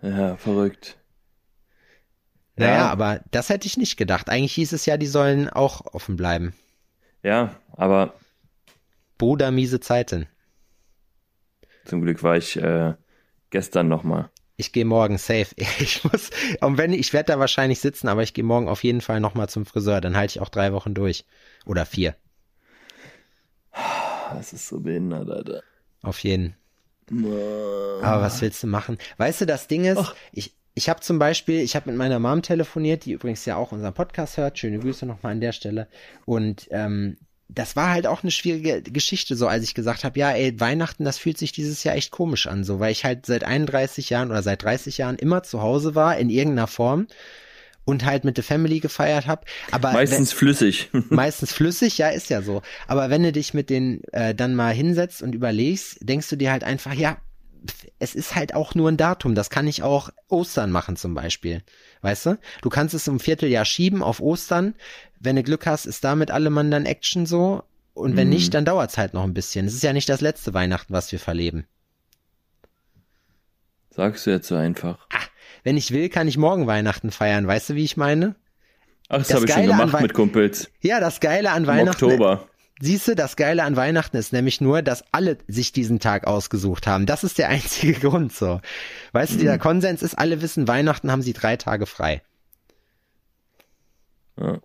Ja, verrückt.
Naja,
Ja.
aber das hätte ich nicht gedacht. Eigentlich hieß es ja, die sollen auch offen bleiben.
Ja, aber
Bruder, miese Zeiten.
Zum Glück war ich äh, gestern nochmal.
Ich gehe morgen safe. Ich muss, und wenn ich werde da wahrscheinlich sitzen, aber ich gehe morgen auf jeden Fall nochmal zum Friseur. Dann halte ich auch drei Wochen durch. Oder vier.
Das ist so behindert, Alter.
Auf jeden. Aber was willst du machen? Weißt du, das Ding ist, ich, ich habe zum Beispiel, ich habe mit meiner Mom telefoniert, die übrigens ja auch unseren Podcast hört. Schöne Grüße nochmal an der Stelle. Und ähm, das war halt auch eine schwierige Geschichte, so als ich gesagt habe, ja, ey, Weihnachten, das fühlt sich dieses Jahr echt komisch an, so, weil ich halt seit 31 Jahren oder seit 30 Jahren immer zu Hause war, in irgendeiner Form und halt mit der Family gefeiert habe. Aber
Meistens flüssig.
meistens flüssig, ja, ist ja so. Aber wenn du dich mit denen äh, dann mal hinsetzt und überlegst, denkst du dir halt einfach, ja, es ist halt auch nur ein Datum. Das kann ich auch Ostern machen zum Beispiel. Weißt du? Du kannst es um Vierteljahr schieben auf Ostern. Wenn du Glück hast, ist damit alle Mann dann Action so. Und wenn
Mhm.
nicht, dann dauert's halt noch ein bisschen. Es ist ja nicht das letzte Weihnachten, was wir verleben.
Sagst du jetzt so einfach.
Wenn ich will, kann ich morgen Weihnachten feiern. Weißt du, wie ich meine?
Ach, das,
Das
habe ich schon gemacht mit Kumpels.
Ja, das Geile an
Im
Weihnachten.
Oktober.
Siehst du, das Geile an Weihnachten ist nämlich nur, dass alle sich diesen Tag ausgesucht haben. Das ist der einzige Grund so. Weißt du, dieser Konsens ist, alle wissen, Weihnachten haben sie drei Tage frei.
Ja.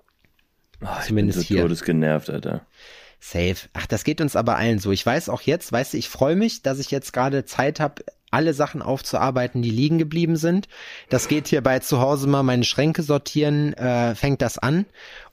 Ich
Zumindest
bin so
hier.
todesgenervt, Alter.
Safe. Ach, das geht uns aber allen so. Ich weiß auch jetzt, weißt du, ich freue mich, dass ich jetzt gerade Zeit habe, alle Sachen aufzuarbeiten, die liegen geblieben sind. Das geht hier bei zu Hause mal meine Schränke sortieren, äh, fängt das an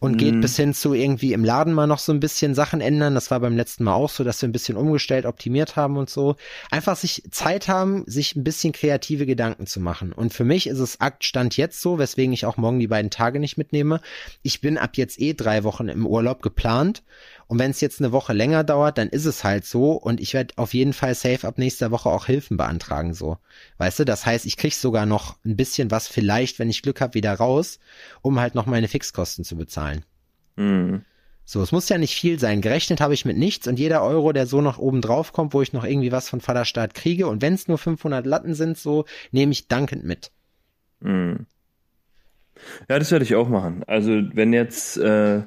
und geht bis hin zu irgendwie im Laden mal noch so ein bisschen Sachen ändern. Das war beim letzten Mal auch so, dass wir ein bisschen umgestellt, optimiert haben und so. Einfach sich Zeit haben, sich ein bisschen kreative Gedanken zu machen. Und für mich ist es Aktstand jetzt so, weswegen ich auch morgen die beiden Tage nicht mitnehme. Ich bin ab jetzt eh drei Wochen im Urlaub geplant. Und wenn es jetzt eine Woche länger dauert, dann ist es halt so. Und ich werde auf jeden Fall safe ab nächster Woche auch Hilfen beantragen, so. Weißt du, das heißt, ich krieg sogar noch ein bisschen was vielleicht, wenn ich Glück habe, wieder raus, um halt noch meine Fixkosten zu bezahlen.
Hm.
So, es muss ja nicht viel sein. Gerechnet habe ich mit nichts und jeder Euro, der so noch oben drauf kommt, wo ich noch irgendwie was von Vaterstaat kriege und wenn es nur 500 Latten sind, so, nehme ich dankend mit.
Hm. Ja, das werde ich auch machen. Also wenn jetzt äh,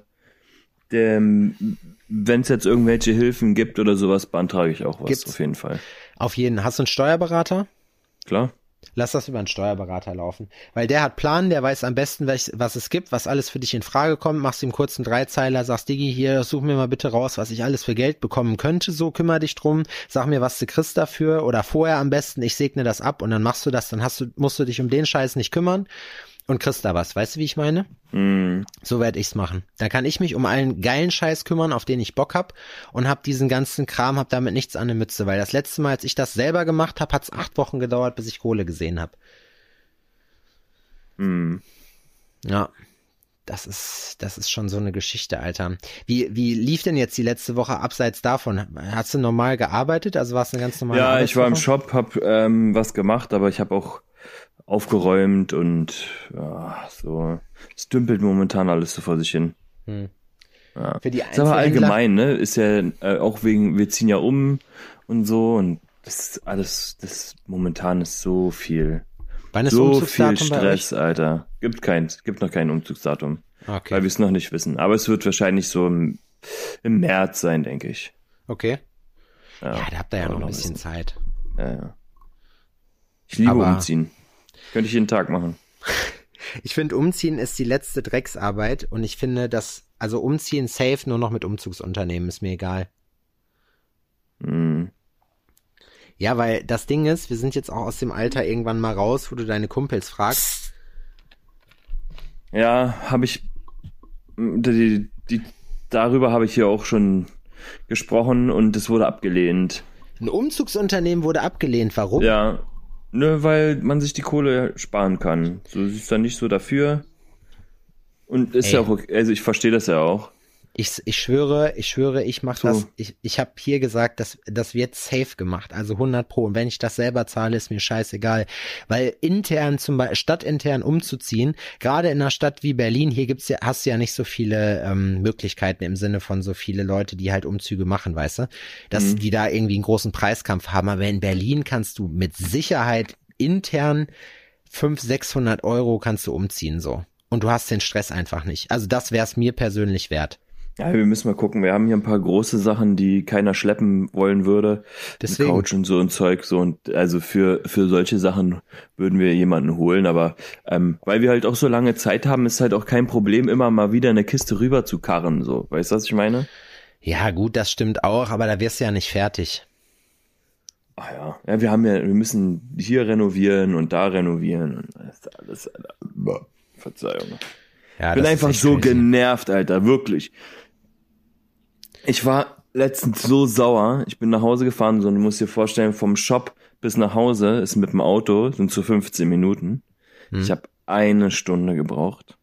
wenn es jetzt irgendwelche Hilfen gibt oder sowas, beantrage ich auch was
Gibt's.
auf jeden Fall.
Auf jeden. Hast du einen Steuerberater?
Klar.
Lass das über einen Steuerberater laufen. Weil der hat Plan, der weiß am besten, was, es gibt, was alles für dich in Frage kommt. Machst ihm kurz einen Dreizeiler, sagst, Digi, hier, such mir mal bitte raus, was ich alles für Geld bekommen könnte, so kümmere dich drum. Sag mir, was du kriegst dafür oder vorher am besten, ich segne das ab und dann machst du das, dann hast du, musst du dich um den Scheiß nicht kümmern und kriegst da was. Weißt du, wie ich meine?
Hm.
So werde ich's machen. Da kann ich mich um allen geilen Scheiß kümmern, auf den ich Bock hab und hab diesen ganzen Kram, hab damit nichts an der Mütze, weil das letzte Mal, als ich das selber gemacht hab, hat's acht Wochen gedauert, bis ich Kohle gesehen hab.
Hm.
Ja. Das ist, das ist schon so eine Geschichte, Alter. Wie, wie lief denn jetzt die letzte Woche abseits davon? Hast du normal gearbeitet? Also war es eine ganz normale
Ja, ich war im? Shop, hab ähm, was gemacht, aber ich habe auch aufgeräumt und ja, so. Es dümpelt momentan alles so vor sich hin. Ja.
Für die
Ist aber allgemein, ne? Ist ja äh, auch wegen, wir ziehen ja um und so und das ist alles, das momentan ist so viel.
Wann ist
So viel Stress, Alter. Gibt kein, gibt noch kein Umzugsdatum?
Okay.
weil wir es noch nicht wissen. Aber es wird wahrscheinlich so im, im März sein, denke ich.
Okay.
Ja,
Ja, da habt ihr ja noch ein bisschen. Zeit.
Ja, ja. Ich liebe
Aber-
umziehen. Könnte ich jeden Tag machen.
Ich finde, umziehen ist die letzte Drecksarbeit und ich finde, dass, also umziehen safe nur noch mit Umzugsunternehmen, ist mir egal.
Hm.
Ja, weil das Ding ist, wir sind jetzt auch aus dem Alter irgendwann mal raus, wo du deine Kumpels fragst.
Ja, habe ich die, die, darüber habe ich hier auch schon gesprochen und es wurde abgelehnt.
Ein Umzugsunternehmen wurde abgelehnt. Warum?
Ja, ne, weil man sich die Kohle sparen kann. So ist dann nicht so dafür. Und ist
Ey.
ja auch okay, also ich verstehe das ja auch.
Ich, ich schwöre, ich schwöre, ich mach
So.
das. Ich, ich habe hier gesagt, dass das wird safe gemacht, also 100 pro. Und wenn ich das selber zahle, ist mir scheißegal, weil intern zum Beispiel stadtintern umzuziehen, gerade in einer Stadt wie Berlin, hier gibt's ja hast du ja nicht so viele ähm, Möglichkeiten im Sinne von so viele Leute, die halt Umzüge machen, weißt du, dass die da irgendwie einen großen Preiskampf haben. Aber in Berlin kannst du mit Sicherheit intern 500, 600 Euro kannst du umziehen so. Und du hast den Stress einfach nicht. Also das wäre es mir persönlich wert.
Ja, wir müssen mal gucken. Wir haben hier ein paar große Sachen, die keiner schleppen wollen würde.
Deswegen.
Eine Couch und so ein Zeug. So und also für für solche Sachen würden wir jemanden holen. Aber ähm, weil wir halt auch so lange Zeit haben, ist halt auch kein Problem, immer mal wieder eine Kiste rüber zu karren. So, weißt du, was ich meine?
Ja, gut, das stimmt auch, aber da wirst du ja nicht fertig.
Ach ja, ja, wir haben ja, wir müssen hier renovieren und da renovieren und das alles. Alter. Verzeihung.
Ja,
Ich bin einfach so
crazy.
genervt, Alter, wirklich. Ich war letztens so sauer. Ich bin nach Hause gefahren, so, und du musst dir vorstellen, vom Shop bis nach Hause ist mit dem Auto, sind so 15 Minuten.
Hm.
Ich habe eine Stunde gebraucht.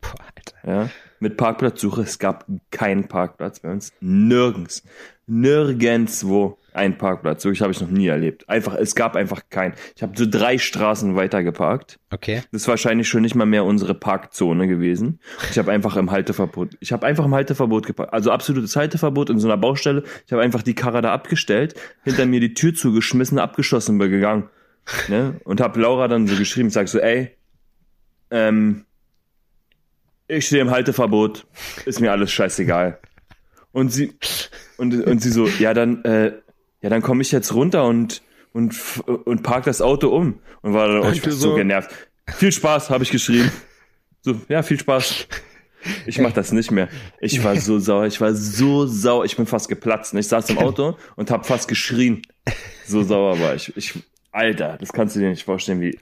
Boah, Alter.
Ja, mit Parkplatzsuche. Es gab keinen Parkplatz bei uns. Nirgends. Nirgendwo ein Parkplatz. So, ich habe ich noch nie erlebt. Einfach, es gab einfach keinen. Ich habe so drei Straßen weiter geparkt.
Okay.
Das ist wahrscheinlich schon nicht mal mehr unsere Parkzone gewesen. Ich habe einfach im Halteverbot, ich habe einfach im Halteverbot geparkt. Also absolutes Halteverbot in so einer Baustelle. Ich habe einfach die Karre da abgestellt, hinter mir die Tür zugeschmissen, abgeschossen bin gegangen. Ne? Und habe Laura dann so geschrieben, sag so, ey, ähm, ich stehe im Halteverbot, ist mir alles scheißegal. Und sie und, und sie so, ja dann, äh, ja dann komme ich jetzt runter und und und park das Auto um und war dann oh, ich war so genervt. Viel Spaß, habe ich geschrieben. So, ja, viel Spaß. Ich mach das nicht mehr. Ich war so sauer, ich war so sauer, ich bin fast geplatzt. Ich saß im Auto und habe fast geschrien. So sauer war ich. Ich Alter, das kannst du dir nicht vorstellen, wie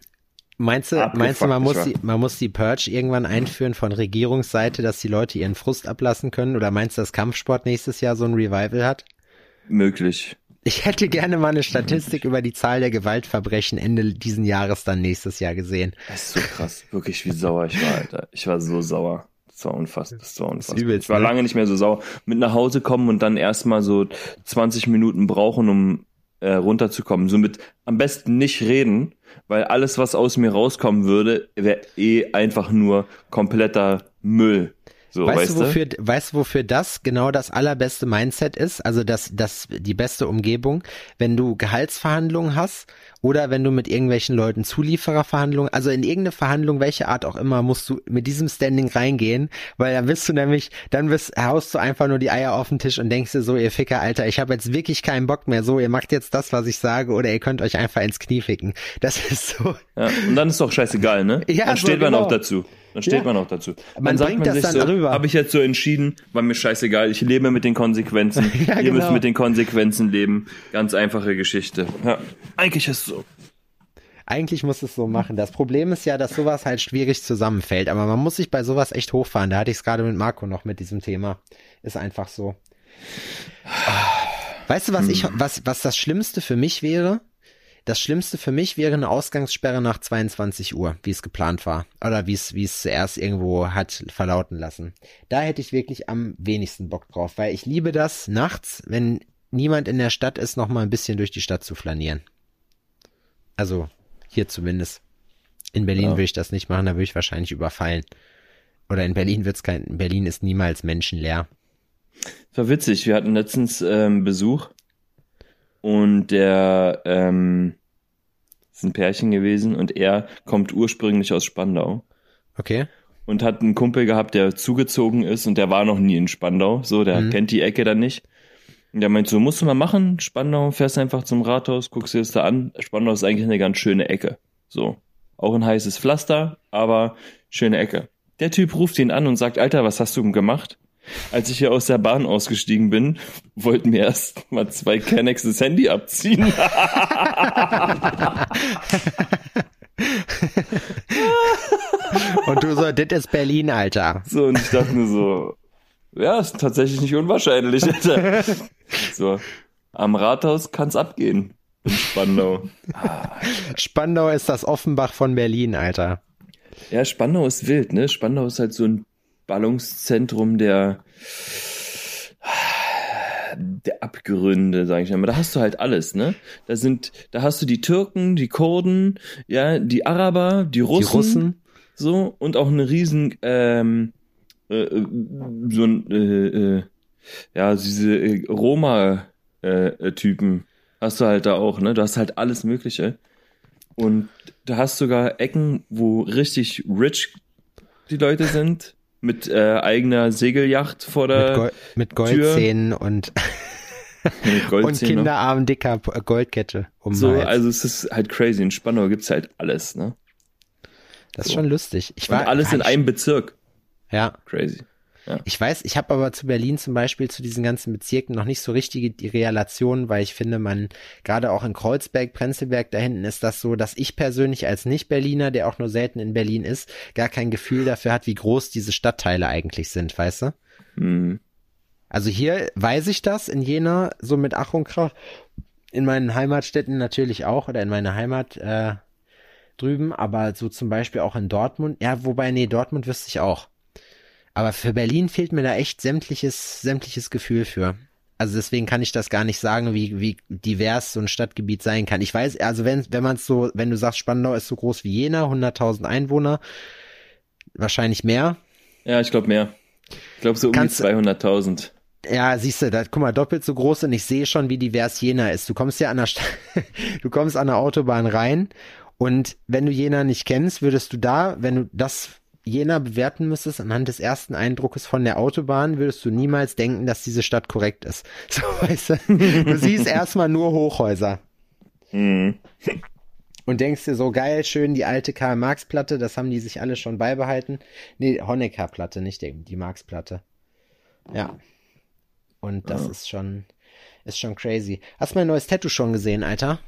Meinst du, meinst du, man muss
war-
die, man muss die Purge irgendwann einführen von Regierungsseite, dass die Leute ihren Frust ablassen können? Oder meinst du, dass Kampfsport nächstes Jahr so ein Revival hat?
möglich.
Ich hätte gerne mal eine Statistik über die Zahl der Gewaltverbrechen Ende diesen Jahres dann nächstes Jahr gesehen.
Das ist so krass, wirklich wie sauer ich war, Alter. Ich war so sauer. Das war unfassbar. Das war unfassbar.
übelst,
ich war
ne?
lange nicht mehr so sauer. Mit nach Hause kommen und dann erstmal so 20 Minuten brauchen, um äh, runterzukommen. So mit am besten nicht reden, weil alles, was aus mir rauskommen würde, wäre eh einfach nur kompletter Müll. So,
Weißt,
weißt,
du, wofür, weißt du, wofür das genau das allerbeste Mindset ist? Also das, das, die beste Umgebung, wenn du Gehaltsverhandlungen hast oder wenn du mit irgendwelchen Leuten Zuliefererverhandlungen, also in irgendeine Verhandlung, welche Art auch immer, musst du mit diesem Standing reingehen, weil dann bist du nämlich, dann bist, haust du einfach nur die Eier auf den Tisch und denkst dir so, ihr Ficker, Alter, ich habe jetzt wirklich keinen Bock mehr, so, ihr macht jetzt das, was ich sage, oder ihr könnt euch einfach ins Knie ficken. Das ist so,
Ja, und dann ist doch scheißegal, ne?
Ja,
dann
so
steht man
genau.
auch dazu. Dann steht
Ja.
man auch dazu.
Man
dann
bringt das dann
so, habe ich jetzt so entschieden, war mir scheißegal, ich lebe mit den Konsequenzen.
Ja,
Ihr
genau.
müsst mit den Konsequenzen leben. Ganz einfache Geschichte. Ja, eigentlich ist es so.
Eigentlich muss es so machen. Das Problem ist ja, dass sowas halt schwierig zusammenfällt. Aber man muss sich bei sowas echt hochfahren. Da hatte ich es gerade mit Marco noch mit diesem Thema. Ist einfach so. Weißt du, was ich, was, was das Schlimmste für mich wäre? Das Schlimmste für mich wäre eine Ausgangssperre nach 22 Uhr, wie es geplant war. Oder wie es, wie es zuerst irgendwo hat verlauten lassen. Da hätte ich wirklich am wenigsten Bock drauf, weil ich liebe das, nachts, wenn niemand in der Stadt ist, noch mal ein bisschen durch die Stadt zu flanieren. Also, hier zumindest. In Berlin
Ja.
würde ich das nicht machen, da würde ich wahrscheinlich überfallen. Oder in Berlin wird's kein, in Berlin ist niemals menschenleer.
Das war witzig. Wir hatten letztens ähm, Besuch und der ähm, ist ein Pärchen gewesen und er kommt ursprünglich aus Spandau
Okay?
und hat einen Kumpel gehabt, der zugezogen ist und der war noch nie in Spandau. So, der
Mhm.
kennt die Ecke dann nicht. Und der meint so, musst du mal machen, Spandau, fährst einfach zum Rathaus, guckst dir das da an. Spandau ist eigentlich eine ganz schöne Ecke. So. Auch ein heißes Pflaster, aber schöne Ecke. Der Typ ruft ihn an und sagt, Alter, was hast du gemacht? Als ich hier aus der Bahn ausgestiegen bin, wollten mir erst mal zwei Kennex das Handy abziehen.
Und du so, das ist Berlin, Alter.
So, und ich dachte mir so, ja, ist tatsächlich nicht unwahrscheinlich. Alter. So, am Rathaus kann's abgehen. In Spandau.
Spandau ist das Offenbach von Berlin, Alter.
Ja, Spandau ist wild, ne? Spandau ist halt so ein Ballungszentrum der, der Abgründe, sag ich mal. Da hast du halt alles, ne? Da sind, da hast du die Türken, die Kurden, ja, die Araber, die Russen,
Die Russen.
so und auch eine riesen, ähm, äh, äh, so ein, äh, äh, ja, diese äh, Roma-Typen hast du halt da auch, ne? Du hast halt alles Mögliche. Und du hast sogar Ecken, wo richtig rich die Leute sind, mit äh, eigener Segelyacht vor
Mit,
der
mit
Tür.
Goldzähnen und,
mit
und
Goldzähnen noch.
Kinderarm dicker P- Goldkette um
So,
Hals.
also es ist halt crazy. In Spandau gibt's halt alles, ne?
das ist
so.
schon lustig. Ich
Und
war,
alles
war
in einem Bezirk.
Ja,
Crazy.
Ich weiß, ich habe aber zu Berlin zum Beispiel zu diesen ganzen Bezirken noch nicht so richtige die Relation, weil ich finde, man gerade auch in Kreuzberg, Prenzlberg, da hinten ist das so, dass ich persönlich als Nicht-Berliner, der auch nur selten in Berlin ist, gar kein Gefühl dafür hat, wie groß diese Stadtteile eigentlich sind, weißt du?
Hm.
Also hier weiß ich das, in Jena, so mit Ach und Krach, in meinen Heimatstädten natürlich auch oder in meiner Heimat äh, drüben, aber so zum Beispiel auch in Dortmund, ja, wobei, nee, Dortmund wüsste ich auch. Aber für Berlin fehlt mir da echt sämtliches, sämtliches Gefühl für. Also deswegen kann ich das gar nicht sagen, wie, wie divers so ein Stadtgebiet sein kann. Ich weiß, also wenn, wenn man es so, wenn du sagst, Spandau ist so groß wie Jena, 100.000 Einwohner, wahrscheinlich mehr.
Ja, ich glaube mehr. Ich glaube so um
Kannst-
die 200.000.
Ja, siehst du, da, guck mal, doppelt so groß und ich sehe schon, wie divers Jena ist. Du kommst ja an der, Sta du kommst an der Autobahn rein und wenn du Jena nicht kennst, würdest du da, wenn du das Jena bewerten müsstest anhand des ersten Eindruckes von der Autobahn, würdest du niemals denken, dass diese Stadt korrekt ist. So, weißt du, du siehst erstmal nur Hochhäuser
Hm.
und denkst dir so geil, schön die alte Karl-Marx-Platte, das haben die sich alle schon beibehalten. Nee, Honecker-Platte, nicht die, die Marx-Platte. Ja. Und das
Ja.
ist schon, ist schon crazy. Hast du mein neues Tattoo schon gesehen, Alter?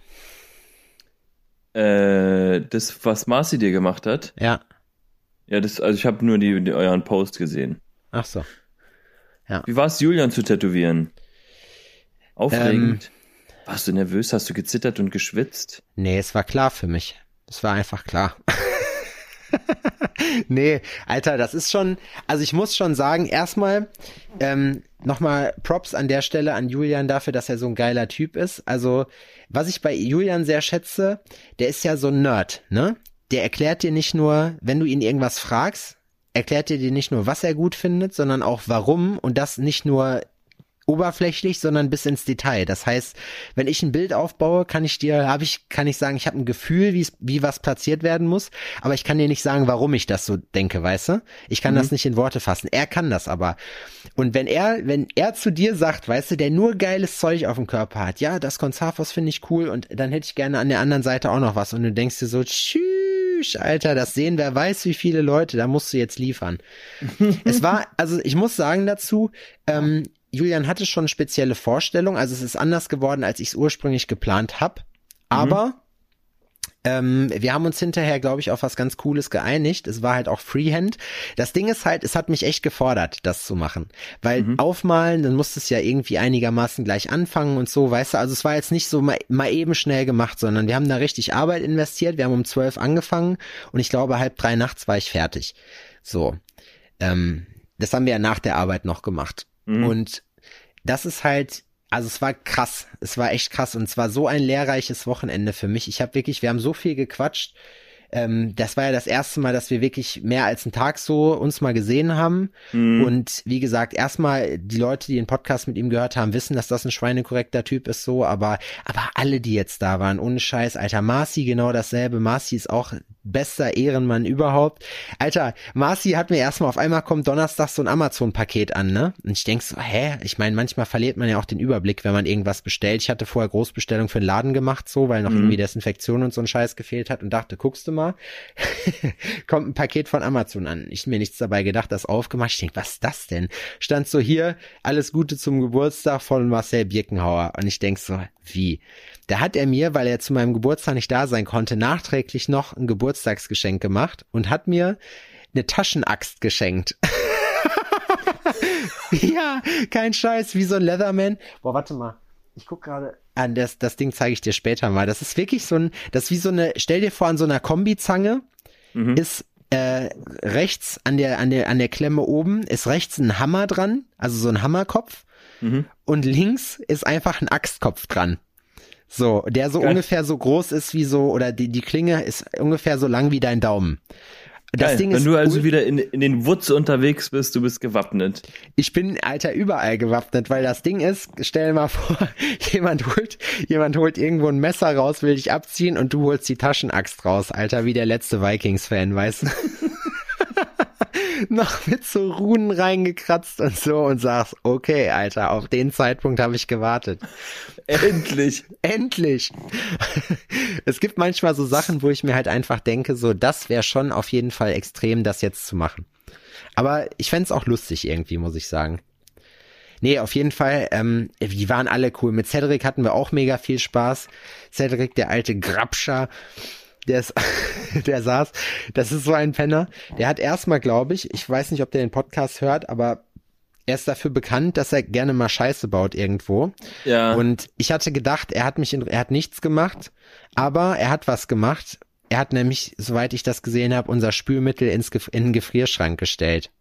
Äh, das, was Marci dir gemacht hat,
Ja.
Ja, das, also ich habe nur die, die, euren Post gesehen.
Ach so.
Wie war es, Julian zu tätowieren? Aufregend.
Ähm.
Warst du nervös? Hast du gezittert und geschwitzt?
Nee, es war klar für mich. Es war einfach klar. nee, Alter, das ist schon, also ich muss schon sagen, erstmal ähm, nochmal Props an der Stelle an Julian dafür, dass er so ein geiler Typ ist. Also, was ich bei Julian sehr schätze, der ist ja so ein Nerd, ne? Der erklärt dir nicht nur, wenn du ihn irgendwas fragst, erklärt er dir nicht nur, was er gut findet, sondern auch warum und das nicht nur oberflächlich, sondern bis ins Detail. Das heißt, wenn ich ein Bild aufbaue, kann ich dir, habe ich, kann ich sagen, ich habe ein Gefühl, wie wie was platziert werden muss, aber ich kann dir nicht sagen, warum ich das so denke, weißt du? Ich kann das nicht in Worte fassen. Er kann das aber. Und wenn er, wenn er zu dir sagt, weißt du, der nur geiles Zeug auf dem Körper hat, ja, das Konzerthaus finde ich cool und dann hätte ich gerne an der anderen Seite auch noch was und du denkst dir so, tschüss, Alter, das sehen wer weiß wie viele Leute, da musst du jetzt liefern. es war, also ich muss sagen dazu, ähm, Julian hatte schon spezielle Vorstellungen, also es ist anders geworden, als ich es ursprünglich geplant habe. Aber ähm, wir haben uns hinterher, glaube ich, auf was ganz Cooles geeinigt. Es war halt auch Freehand. Das Ding ist halt, es hat mich echt gefordert, das zu machen. Weil aufmalen, dann musste es ja irgendwie einigermaßen gleich anfangen und so, weißt du. Also es war jetzt nicht so mal, mal eben schnell gemacht, sondern wir haben da richtig Arbeit investiert. Wir haben um zwölf angefangen und ich glaube, halb drei nachts war ich fertig. So. Ähm, das haben wir ja nach der Arbeit noch gemacht. Und das ist halt, also es war krass. Es war echt krass und es war so ein lehrreiches Wochenende für mich. Ich habe wirklich, wir haben so viel gequatscht. Ähm, das war ja das erste Mal, dass wir wirklich mehr als einen Tag so uns mal gesehen haben. Und wie gesagt, erstmal die Leute, die den Podcast mit ihm gehört haben, wissen, dass das ein schweinekorrekter Typ ist so, aber, aber alle, die jetzt da waren, ohne Scheiß, Alter, Marci genau dasselbe. Marci ist auch bester Ehrenmann überhaupt. Alter, Marci hat mir erstmal auf einmal kommt Donnerstag so ein Amazon-Paket an, ne? Und ich denk so, hä? Ich meine, manchmal verliert man ja auch den Überblick, wenn man irgendwas bestellt. Ich hatte vorher Großbestellung für den Laden gemacht, so, weil noch irgendwie Desinfektion und so ein Scheiß gefehlt hat und dachte, guckst du mal, kommt ein Paket von Amazon an. Ich mir nichts dabei gedacht, das aufgemacht. Ich denk, was ist das denn? Stand so hier, alles Gute zum Geburtstag von Marcel Birkenhauer. Und ich denk so, wie? Da hat er mir, weil er zu meinem Geburtstag nicht da sein konnte, nachträglich noch ein Geburtstagsgeschenk gemacht und hat mir eine Taschenaxt geschenkt. ja, kein Scheiß, wie so ein Leatherman. Boah, warte mal. Ich guck gerade. Ah, das, das Ding zeige ich dir später mal. Das ist wirklich so ein, das ist wie so eine, stell dir vor, an so einer Kombizange ist äh, rechts an der, an der, an der Klemme oben ist rechts ein Hammer dran, also so ein Hammerkopf. Und links ist einfach ein Axtkopf dran. So, der so
Geil.
ungefähr so groß ist wie so, oder die, die Klinge ist ungefähr so lang wie dein Daumen. Das
Geil.
Ding
Wenn du also wieder in, in den Woods unterwegs bist, du bist gewappnet.
Ich bin, Alter, überall gewappnet, weil das Ding ist, stell dir mal vor, jemand holt, jemand holt irgendwo ein Messer raus, will dich abziehen und du holst die Taschenaxt raus, Alter, wie der letzte Vikings-Fan, weißt du? Noch mit so Runen reingekratzt und so und sagst, okay, Alter, auf den Zeitpunkt habe ich gewartet.
Endlich.
Endlich! es gibt manchmal so Sachen, wo ich mir halt einfach denke, so, das wäre schon auf jeden Fall extrem, das jetzt zu machen. Aber ich fänd's auch lustig irgendwie, muss ich sagen. Nee, auf jeden Fall, ähm, die waren alle cool. Mit Cedric hatten wir auch mega viel Spaß. Cedric, der alte Grabscher, der ist, der saß, das ist so ein Penner. Der hat erstmal, glaube ich, ich weiß nicht, ob der den Podcast hört, aber er ist dafür bekannt, dass er gerne mal Scheiße baut irgendwo.
Ja.
Und ich hatte gedacht, er hat mich, in, er hat nichts gemacht, aber er hat was gemacht. Er hat nämlich, soweit ich das gesehen habe, unser Spülmittel ins Gef in den Gefrierschrank gestellt.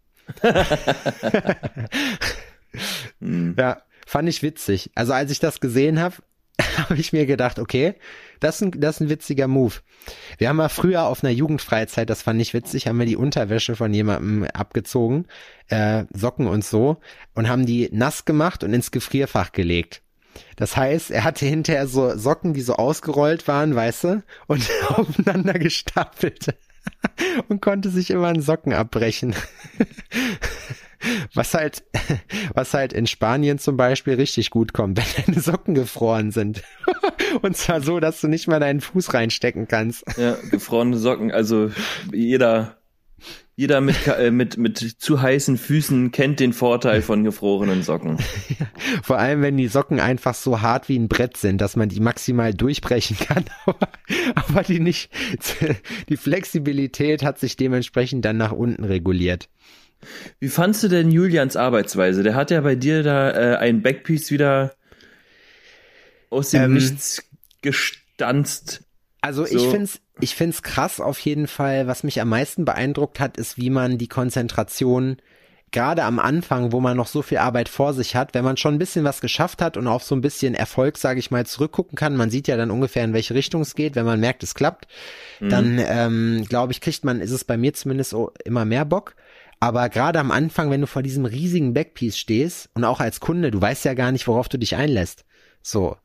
Ja, fand ich witzig. Also als ich das gesehen habe, habe ich mir gedacht, okay, das ist, ein, das ist ein witziger Move. Wir haben mal früher auf einer Jugendfreizeit, das fand ich witzig, haben wir die Unterwäsche von jemandem abgezogen, äh, Socken und so, und haben die nass gemacht und ins Gefrierfach gelegt. Das heißt, er hatte hinterher so Socken, die so ausgerollt waren, weißt du, und aufeinander gestapelt und konnte sich immer einen Socken abbrechen. Was halt, was halt in Spanien zum Beispiel richtig gut kommt, wenn deine Socken gefroren sind. Und zwar so, dass du nicht mal deinen Fuß reinstecken kannst.
Ja, gefrorene Socken. Also jeder, jeder mit, äh, mit, mit zu heißen Füßen kennt den Vorteil von gefrorenen Socken.
Vor allem, wenn die Socken einfach so hart wie ein Brett sind, dass man die maximal durchbrechen kann, aber, aber die nicht, die Flexibilität hat sich dementsprechend dann nach unten reguliert.
Wie fandst du denn Julians Arbeitsweise? Der hat ja bei dir da äh, ein Backpiece wieder aus dem
Ähm,
Nichts gestanzt.
Also
So.
ich find's, ich find's krass auf jeden Fall. Was mich am meisten beeindruckt hat, ist, wie man die Konzentration gerade am Anfang, wo man noch so viel Arbeit vor sich hat, wenn man schon ein bisschen was geschafft hat und auf so ein bisschen Erfolg, sage ich mal, zurückgucken kann, man sieht ja dann ungefähr, in welche Richtung es geht, wenn man merkt, es klappt, dann ähm, glaube ich, kriegt man, ist es bei mir zumindest immer mehr Bock. Aber gerade am Anfang, wenn du vor diesem riesigen Backpiece stehst und auch als Kunde, du weißt ja gar nicht, worauf du dich einlässt. So.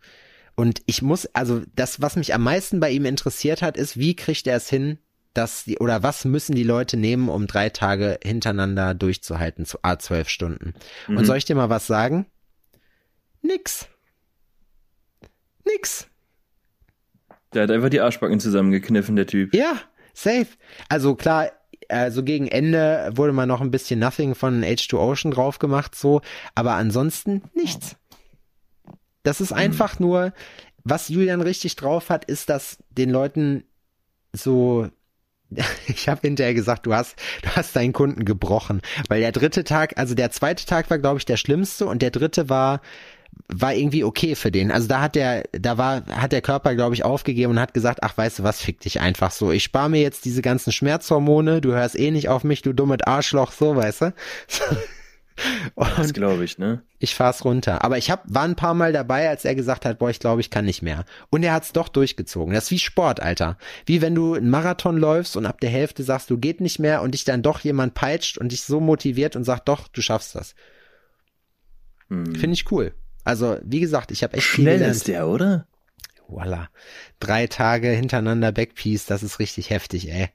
Und ich muss, also das, was mich am meisten bei ihm interessiert hat, ist, wie kriegt er es hin, dass die, oder was müssen die Leute nehmen, um drei Tage hintereinander durchzuhalten, zu A zwölf Stunden. Und soll ich dir mal was sagen? Nix. Nix.
Der hat einfach die Arschbacken zusammengekniffen, der Typ.
Ja, safe. Also klar, also gegen Ende wurde mal noch ein bisschen Nothing von H2 Ocean drauf gemacht, so, aber ansonsten nichts. Das ist einfach nur, was Julian richtig drauf hat, ist, dass den Leuten so ich habe hinterher gesagt, du hast, du hast deinen Kunden gebrochen, weil der dritte Tag, also der zweite Tag war, glaube ich, der schlimmste und der dritte war war irgendwie okay für den. Also da hat der, da war, hat der Körper, glaube ich, aufgegeben und hat gesagt, ach, weißt du was, fick dich einfach so. Ich spare mir jetzt diese ganzen Schmerzhormone, du hörst eh nicht auf mich, du dummes Arschloch, so, weißt du.
Das
Und
glaube ich, ne?
ich fahr's runter. Aber ich hab, war ein paar Mal dabei, als er gesagt hat, boah, ich glaube, ich kann nicht mehr. Und er hat's doch durchgezogen. Das ist wie Sport, Alter. Wie wenn du einen Marathon läufst und ab der Hälfte sagst, du geht nicht mehr und dich dann doch jemand peitscht und dich so motiviert und sagt, doch, du schaffst das.
Hm.
Finde ich cool. Also, wie gesagt, ich habe echt viel
Schnell ist der, oder?
Voila. Drei Tage hintereinander Backpiece, das ist richtig heftig, ey.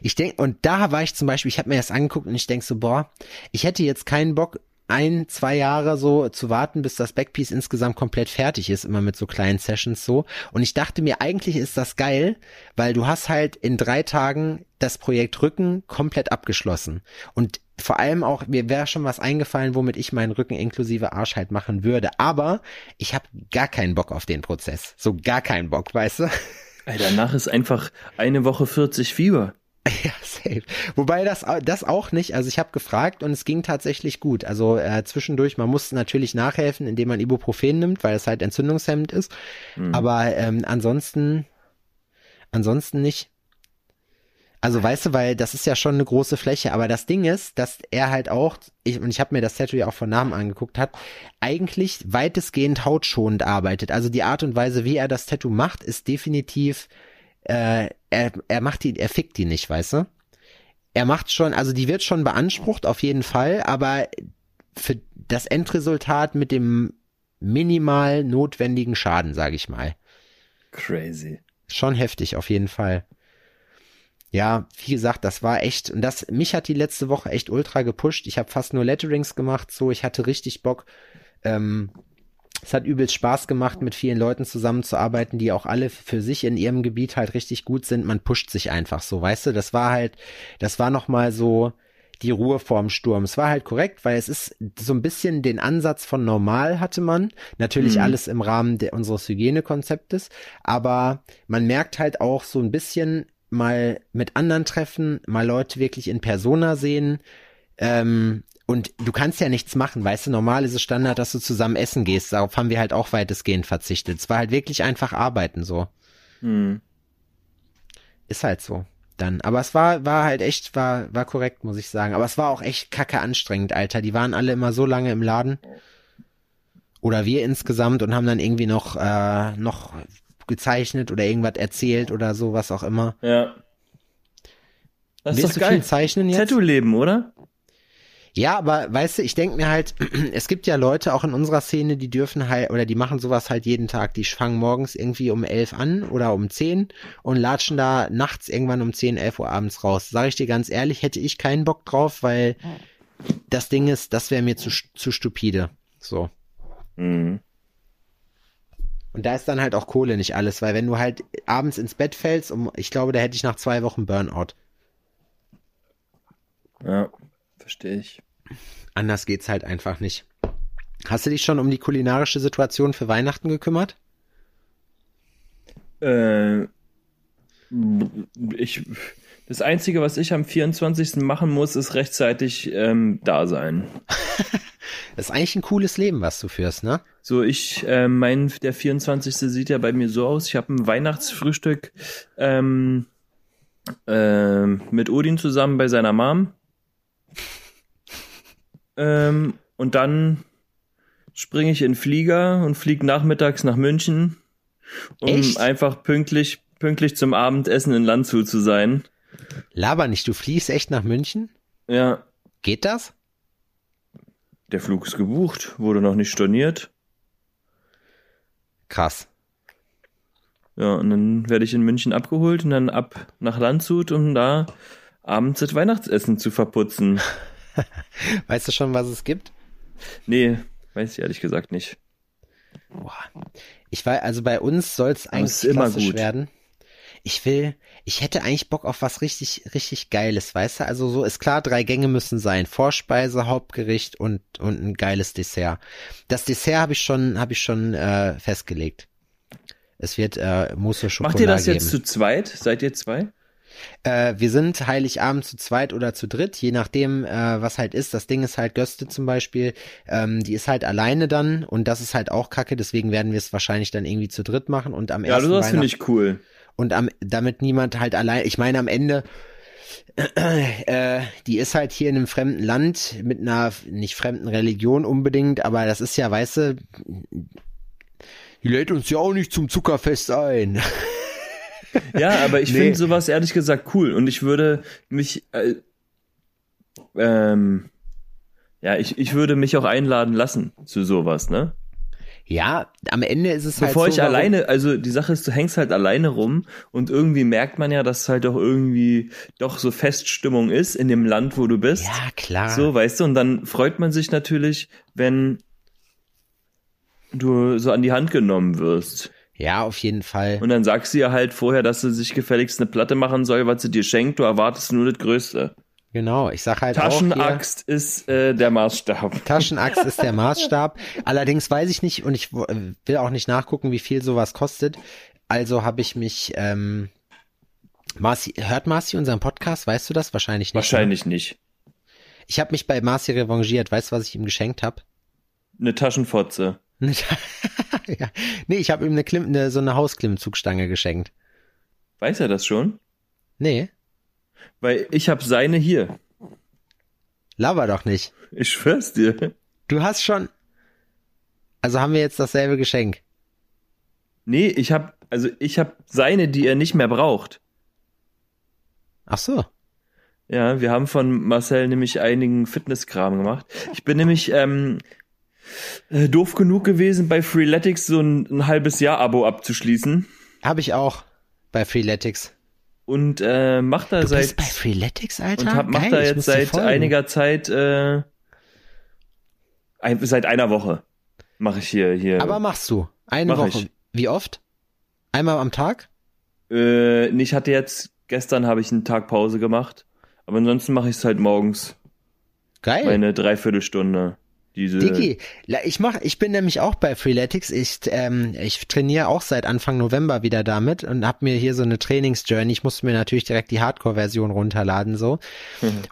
Ich denk, und da war ich zum Beispiel, ich habe mir das angeguckt und ich denk so, boah, ich hätte jetzt keinen Bock, ein, zwei Jahre so zu warten, bis das Backpiece insgesamt komplett fertig ist, immer mit so kleinen Sessions so. Und ich dachte mir, eigentlich ist das geil, weil du hast halt in drei Tagen das Projekt Rücken komplett abgeschlossen. Und vor allem auch, mir wäre schon was eingefallen, womit ich meinen Rücken inklusive Arsch halt machen würde. Aber ich habe gar keinen Bock auf den Prozess. So gar keinen Bock, weißt du?
Ey, danach ist einfach eine Woche 40 Fieber.
Ja, safe. Wobei das, das auch nicht, also ich habe gefragt und es ging tatsächlich gut. Also äh, zwischendurch, man muss natürlich nachhelfen, indem man Ibuprofen nimmt, weil es halt entzündungshemmend ist. Aber ähm, ansonsten, ansonsten nicht. Also weißt du, weil das ist ja schon eine große Fläche, aber das Ding ist, dass er halt auch, ich, und ich habe mir das Tattoo ja auch von Namen angeguckt hat, eigentlich weitestgehend hautschonend arbeitet. Also die Art und Weise, wie er das Tattoo macht, ist definitiv, äh, er, er macht die, er fickt die nicht, weißt du? er macht schon, also die wird schon beansprucht, auf jeden Fall, aber für das Endresultat mit dem minimal notwendigen Schaden, sage ich mal.
Crazy.
Schon heftig, auf jeden Fall. Ja, wie gesagt, das war echt, und das, mich hat die letzte Woche echt ultra gepusht. Ich habe fast nur Letterings gemacht, so, ich hatte richtig Bock. Ähm, es hat übelst Spaß gemacht, mit vielen Leuten zusammenzuarbeiten, die auch alle für sich in ihrem Gebiet halt richtig gut sind. Man pusht sich einfach so, weißt du? Das war halt, das war nochmal so die Ruhe vorm Sturm. Es war halt korrekt, weil es ist so ein bisschen den Ansatz von normal hatte man. Natürlich
Mhm.
alles im Rahmen der, unseres Hygienekonzeptes. Aber man merkt halt auch so ein bisschen mal mit anderen treffen, mal Leute wirklich in Persona sehen. Ähm, und du kannst ja nichts machen, weißt du, normal ist es Standard, dass du zusammen essen gehst. Darauf haben wir halt auch weitestgehend verzichtet. Es war halt wirklich einfach arbeiten so.
Hm.
Ist halt so. Dann. Aber es war, war halt echt, war, war korrekt, muss ich sagen. Aber es war auch echt kacke anstrengend, Alter. Die waren alle immer so lange im Laden. Oder wir insgesamt und haben dann irgendwie noch, äh, noch gezeichnet oder irgendwas erzählt oder so, was auch immer.
Ja. Das ist
Willst
doch
du viel
geil.
zeichnen jetzt?
Tattoo-Leben, oder?
Ja, aber weißt du, ich denk mir halt, es gibt ja Leute auch in unserer Szene, die dürfen halt, oder die machen sowas halt jeden Tag. Die fangen morgens irgendwie um elf an oder um zehn und latschen da nachts irgendwann um zehn, elf Uhr abends raus. Sag ich dir ganz ehrlich, hätte ich keinen Bock drauf, weil das Ding ist, das wäre mir zu, zu stupide. So.
Mhm.
Und da ist dann halt auch Kohle nicht alles, weil wenn du halt abends ins Bett fällst, um, ich glaube, da hätte ich nach zwei Wochen Burnout.
Ja, verstehe ich.
Anders geht's halt einfach nicht. Hast du dich schon um die kulinarische Situation für Weihnachten gekümmert?
Äh, ich, das Einzige, was ich am 24. machen muss, ist rechtzeitig ähm, da sein.
Das ist eigentlich ein cooles Leben, was du führst, ne?
So, ich, äh, mein, der 24. sieht ja bei mir so aus. Ich habe ein Weihnachtsfrühstück ähm, ähm, mit Odin zusammen bei seiner Mom. Ähm, und dann springe ich in Flieger und fliege nachmittags nach München, um
Echt?
einfach pünktlich, pünktlich zum Abendessen in Landshut zu sein.
Laber nicht, du fliegst echt nach München?
Ja,
Geht das?
der Flug ist gebucht, wurde noch nicht storniert.
Krass.
Ja, und dann werde ich in München abgeholt und dann ab nach Landshut, um da abends das Weihnachtsessen zu verputzen.
Weißt du schon, was es gibt?
Nee, weiß ich ehrlich gesagt nicht.
Boah. Ich weiß, also bei uns soll es eigentlich
immer
klassisch
gut.
werden. Ich will, ich hätte eigentlich Bock auf was richtig, richtig Geiles, weißt du? Also so ist klar, drei Gänge müssen sein. Vorspeise, Hauptgericht und, und ein geiles Dessert. Das Dessert habe ich schon, habe ich schon äh, festgelegt. Es wird äh, Mousse Schokolade
Macht ihr das
geben.
jetzt zu zweit? Seid ihr zwei?
Äh, wir sind Heiligabend zu zweit oder zu dritt, je nachdem, äh, was halt ist. Das Ding ist halt Göste zum Beispiel, ähm, die ist halt alleine dann und das ist halt auch kacke, deswegen werden wir es wahrscheinlich dann irgendwie zu dritt machen und am
Ja,
ersten
das finde ich cool.
und am, damit niemand halt allein, ich meine am Ende, äh, die ist halt hier in einem fremden Land mit einer nicht fremden Religion unbedingt, aber das ist ja, weißt du, die lädt uns ja auch nicht zum Zuckerfest ein.
Ja, aber ich
Nee.
finde sowas ehrlich gesagt cool und ich würde mich, äh, ähm, ja, ich, ich würde mich auch einladen lassen zu sowas, ne?
Ja, am Ende ist es
Bevor
halt
ich
so, warum-
alleine, also die Sache ist, du hängst halt alleine rum und irgendwie merkt man ja, dass es halt doch irgendwie doch so Feststimmung ist in dem Land, wo du bist.
Ja, klar.
So, weißt du, und dann freut man sich natürlich, wenn du so an die Hand genommen wirst.
Ja, auf jeden Fall.
Und dann sagst du ihr halt vorher, dass sie sich gefälligst eine Platte machen soll, was sie dir schenkt. Du erwartest nur das Größte.
Genau, ich sag halt auch
Taschenaxt ist äh, der Maßstab.
hier, Taschenaxt ist der Maßstab. Allerdings weiß ich nicht und ich äh, will auch nicht nachgucken, wie viel sowas kostet. Also habe ich mich, ähm, Marci, hört Marci unseren Podcast? Weißt du das? Wahrscheinlich nicht. ne?
Wahrscheinlich nicht.
Ich habe mich bei Marci revanchiert. Weißt du, was ich ihm geschenkt habe?
Eine Taschenfotze.
ja. Nee, ich habe ihm eine, Klimm, eine so eine Hausklimmzugstange geschenkt.
Weiß er das schon?
Nee,
Weil ich habe seine hier.
laber doch nicht.
Ich schwör's dir.
Du hast schon. Also haben wir jetzt dasselbe Geschenk.
Nee, ich hab, also ich hab seine, die er nicht mehr braucht.
Ach so.
Ja, wir haben von Marcel nämlich einigen Fitnesskram gemacht. Ich bin nämlich ähm, äh, doof genug gewesen, bei Freeletics so ein, ein halbes Jahr Abo abzuschließen
Habe ich auch bei Freeletics.
und äh, mach da
Du
seit
bist bei Freeletics, Alter?
und hab, mach
Geil,
da
ich
jetzt seit einiger Zeit äh, ein, seit einer Woche mache ich hier hier.
Aber machst du? Eine
Mach
Woche.
ich.
Wie oft? Einmal am Tag?
äh, ich hatte jetzt gestern habe ich einen Tag Pause gemacht, aber ansonsten mache ich es halt morgens
Geil.
meine Dreiviertelstunde. Diese
Digi, ich mach, ich bin nämlich auch bei Freeletics. Ich, ähm, ich trainiere auch seit Anfang November wieder damit und hab mir hier so eine Trainingsjourney. Ich musste mir natürlich direkt die Hardcore-Version runterladen so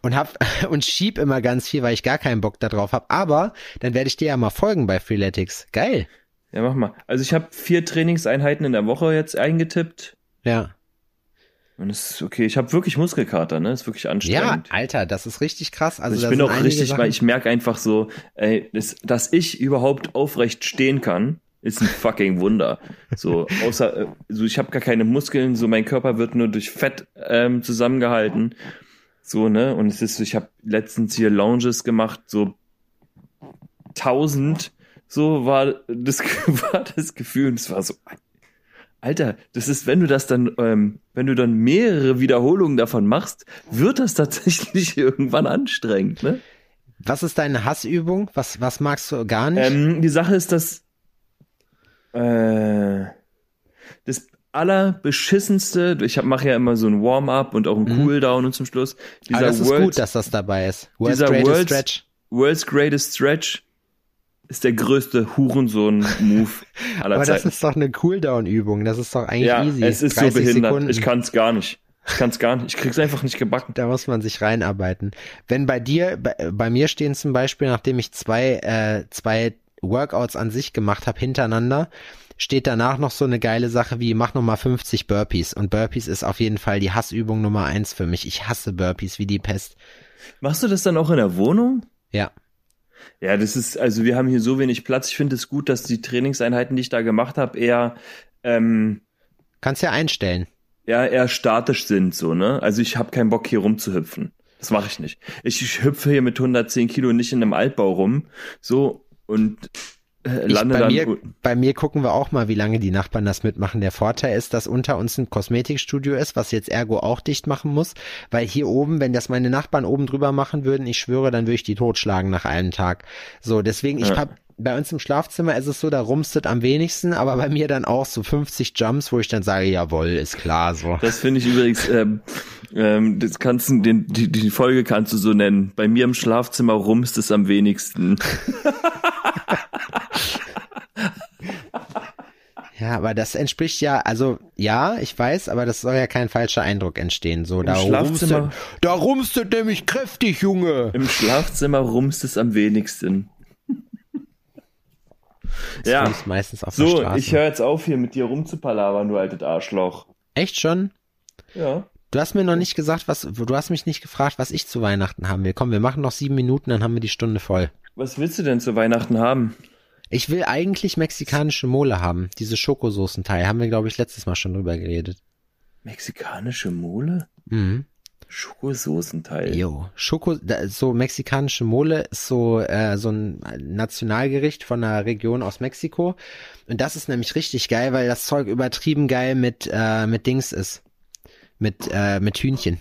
und hab und schieb immer ganz viel, weil ich gar keinen Bock darauf hab. Aber dann werde ich dir ja mal folgen bei Freeletics. Geil.
Ja, mach mal. Also ich habe vier Trainingseinheiten in der Woche jetzt eingetippt.
Ja.
Und es ist okay. Ich habe wirklich Muskelkater, ne? Ist wirklich
Ja,
anstrengend.
Alter, das ist richtig krass. Also,
Also ich bin auch richtig,
Sachen-
weil ich merke einfach so, ey, das, dass ich überhaupt aufrecht stehen kann, ist ein fucking Wunder. So, außer, äh, so ich habe gar keine Muskeln, so mein Körper wird nur durch Fett ähm, zusammengehalten. So, ne? Und es ist so, ich habe letztens hier Lounges gemacht, so 1000, so war das, war das Gefühl. Und es war so, Alter, das ist, wenn du das dann, ähm, wenn du dann mehrere Wiederholungen davon machst, wird das tatsächlich irgendwann anstrengend, ne?
Was ist deine Hassübung? Was, was magst du gar nicht?
Ähm, die Sache ist, dass äh, das allerbeschissenste, ich mache ja immer so ein Warm-up und auch ein Cooldown und zum Schluss
Aber
dieser
das ist
World,
gut, dass das dabei ist. World's
dieser
Greatest
World's-
Stretch.
World's Greatest Stretch ist der größte Hurensohn-Move aller
Aber das
Zeiten.
ist doch eine Cooldown-Übung. Das ist doch eigentlich
ja,
easy.
es ist so
30
behindert.
Sekunden.
Ich kann es gar nicht. Ich kann es gar nicht. Ich krieg's einfach nicht gebacken.
Da muss man sich reinarbeiten. Wenn bei dir, bei, bei mir stehen zum Beispiel, nachdem ich zwei, äh, zwei Workouts an sich gemacht habe hintereinander, steht danach noch so eine geile Sache wie mach nochmal 50 Burpees. Und Burpees ist auf jeden Fall die Hassübung Nummer eins für mich. Ich hasse Burpees wie die Pest.
Machst du das dann auch in der Wohnung?
Ja.
Ja, das ist, also wir haben hier so wenig Platz. Ich finde es gut, dass die Trainingseinheiten, die ich da gemacht habe, eher, ähm,
Kannst ja einstellen.
ja, eher statisch sind, so, ne? Also ich habe keinen Bock, hier rumzuhüpfen. Das mache ich nicht. Ich, ich hüpfe hier mit 110 Kilo nicht in einem Altbau rum, so, und
Ich,
lande
bei,
dann.
mir, bei mir gucken wir auch mal, wie lange die Nachbarn das mitmachen. Der Vorteil ist, dass unter uns ein Kosmetikstudio ist, was jetzt Ergo auch dicht machen muss, weil hier oben, wenn das meine Nachbarn oben drüber machen würden, ich schwöre, dann würde ich die totschlagen nach einem Tag. So, deswegen, ich
Ja.
hab, bei uns im Schlafzimmer ist es so, da rumstet am wenigsten, aber bei mir dann auch so 50 Jumps, wo ich dann sage, jawohl, ist klar, so.
Das finde ich übrigens, ähm, ähm, das kannst du, den, die, die Folge kannst du so nennen. Bei mir im Schlafzimmer rumst es am wenigsten.
Ja, aber das entspricht ja, also ja, ich weiß, aber das soll ja kein falscher Eindruck entstehen. So, da
Schlafzimmer-
rumstet, da rumstet nämlich kräftig, Junge.
Im Schlafzimmer rumst es am wenigsten.
Das
ja,
ist meistens auf
so, ich höre jetzt auf, hier mit dir rumzupalabern, du altes Arschloch.
Echt schon?
Ja.
Du hast mir noch nicht gesagt, was, du hast mich nicht gefragt, was ich zu Weihnachten haben will. Komm, wir machen noch sieben Minuten, dann haben wir die Stunde voll.
Was willst du denn zu Weihnachten haben?
Ich will eigentlich mexikanische Mole haben. Diese Schokosoßenteil. Haben wir, glaube ich, letztes Mal schon drüber geredet.
Mexikanische Mole?
Mhm.
Schokosoßenteil.
Jo. Schoko, so mexikanische Mole ist so, äh, so ein Nationalgericht von einer Region aus Mexiko. Und das ist nämlich richtig geil, weil das Zeug übertrieben geil mit, äh, mit Dings ist. Mit, äh, mit Hühnchen.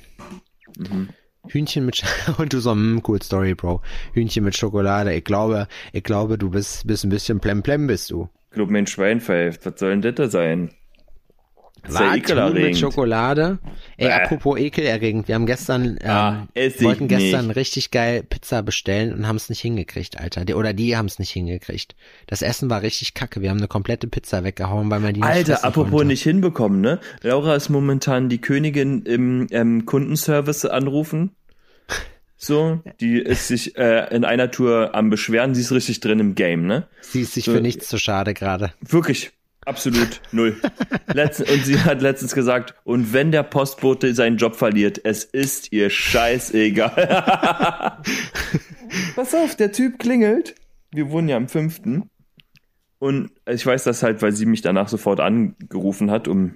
Mhm.
Hühnchen mit, Sch- und du so, mm, cool Story, Bro. Hühnchen mit Schokolade. Ich glaube, ich glaube, du bist, bist ein bisschen plemplem, bist du.
Ich glaub, mein Schwein pfeift. Was soll denn das da sein?
Was? Huhn mit
ekelerregend.
Schokolade? Ey,
Bäh.
apropos ekelerregend. Wir haben gestern, ähm,
Ah, ess ich
wollten gestern
nicht.
richtig geil Pizza bestellen und haben es nicht hingekriegt, Alter. Die, oder die haben es nicht hingekriegt. Das Essen war richtig kacke. Wir haben eine komplette Pizza weggehauen, weil man die nicht
Alter, apropos
konnte.
nicht hinbekommen, ne? Laura ist momentan die Königin im ähm, Kundenservice anrufen. So, die ist sich äh, in einer Tour am Beschweren, sie ist richtig drin im Game, ne?
Sie ist sich
so-
für nichts zu schade gerade.
Wirklich, absolut null. Letzten, und sie hat letztens gesagt, und wenn der Postbote seinen Job verliert, es ist ihr scheißegal. Pass auf, der Typ klingelt. Wir wohnen ja am fünften. Und ich weiß das halt, weil sie mich danach sofort angerufen hat, um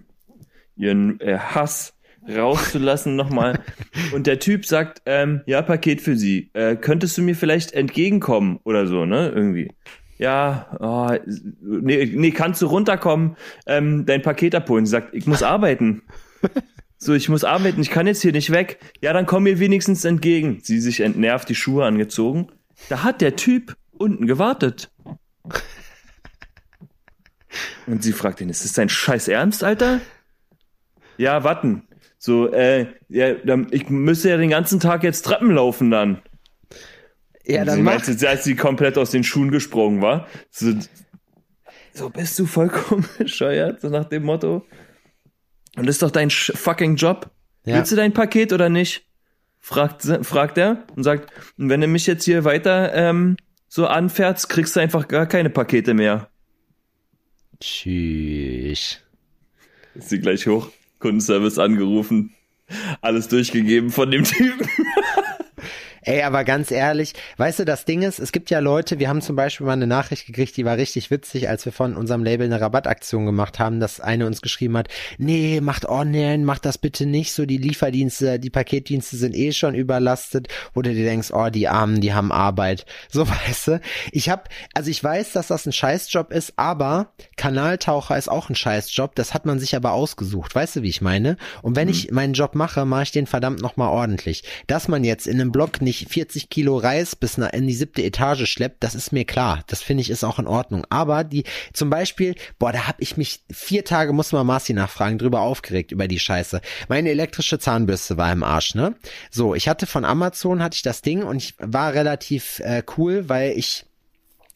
ihren äh, Hass rauszulassen nochmal. Und der Typ sagt, ähm, ja, Paket für Sie. Äh, könntest du mir vielleicht entgegenkommen oder so, ne? Irgendwie. Ja, oh, nee, nee, kannst du runterkommen, ähm, dein Paket abholen. Sie sagt, ich muss arbeiten. So, ich muss arbeiten, ich kann jetzt hier nicht weg. Ja, dann komm mir wenigstens entgegen. Sie sich entnervt die Schuhe angezogen. Da hat der Typ unten gewartet. Und sie fragt ihn, ist das dein scheiß Ernst, Alter? Ja, warten. So, äh, ja, ich müsste ja den ganzen Tag jetzt Treppen laufen dann.
Ja, dann mach.
meinte, als sie komplett aus den Schuhen gesprungen war. So, so bist du vollkommen bescheuert, so nach dem Motto. Und das ist doch dein fucking Job.
Ja.
Willst du dein Paket oder nicht? Fragt, fragt er und sagt, und wenn du mich jetzt hier weiter ähm, so anfährst, kriegst du einfach gar keine Pakete mehr.
Tschüss.
Ist sie gleich hoch, Kundenservice angerufen, alles durchgegeben von dem Typen.
Ey, aber ganz ehrlich, weißt du, das Ding ist, es gibt ja Leute, wir haben zum Beispiel mal eine Nachricht gekriegt, die war richtig witzig, als wir von unserem Label eine Rabattaktion gemacht haben, dass eine uns geschrieben hat, nee, macht online, macht das bitte nicht so, die Lieferdienste, die Paketdienste sind eh schon überlastet, wo du dir denkst, oh, die Armen, die haben Arbeit. So, weißt du, ich hab, also ich weiß, dass das ein Scheißjob ist, aber Kanaltaucher ist auch ein Scheißjob, das hat man sich aber ausgesucht, weißt du, wie ich meine? Und wenn ich meinen Job mache, mache ich den verdammt nochmal ordentlich. Dass man jetzt in einem Block nicht 40 Kilo Reis bis in die siebte Etage schleppt, das ist mir klar. Das finde ich ist auch in Ordnung. Aber die, zum Beispiel, boah, da habe ich mich vier Tage, muss man Marci nachfragen, drüber aufgeregt über die Scheiße. Meine elektrische Zahnbürste war im Arsch, ne? So, ich hatte von Amazon, hatte ich das Ding und ich war relativ äh, cool, weil ich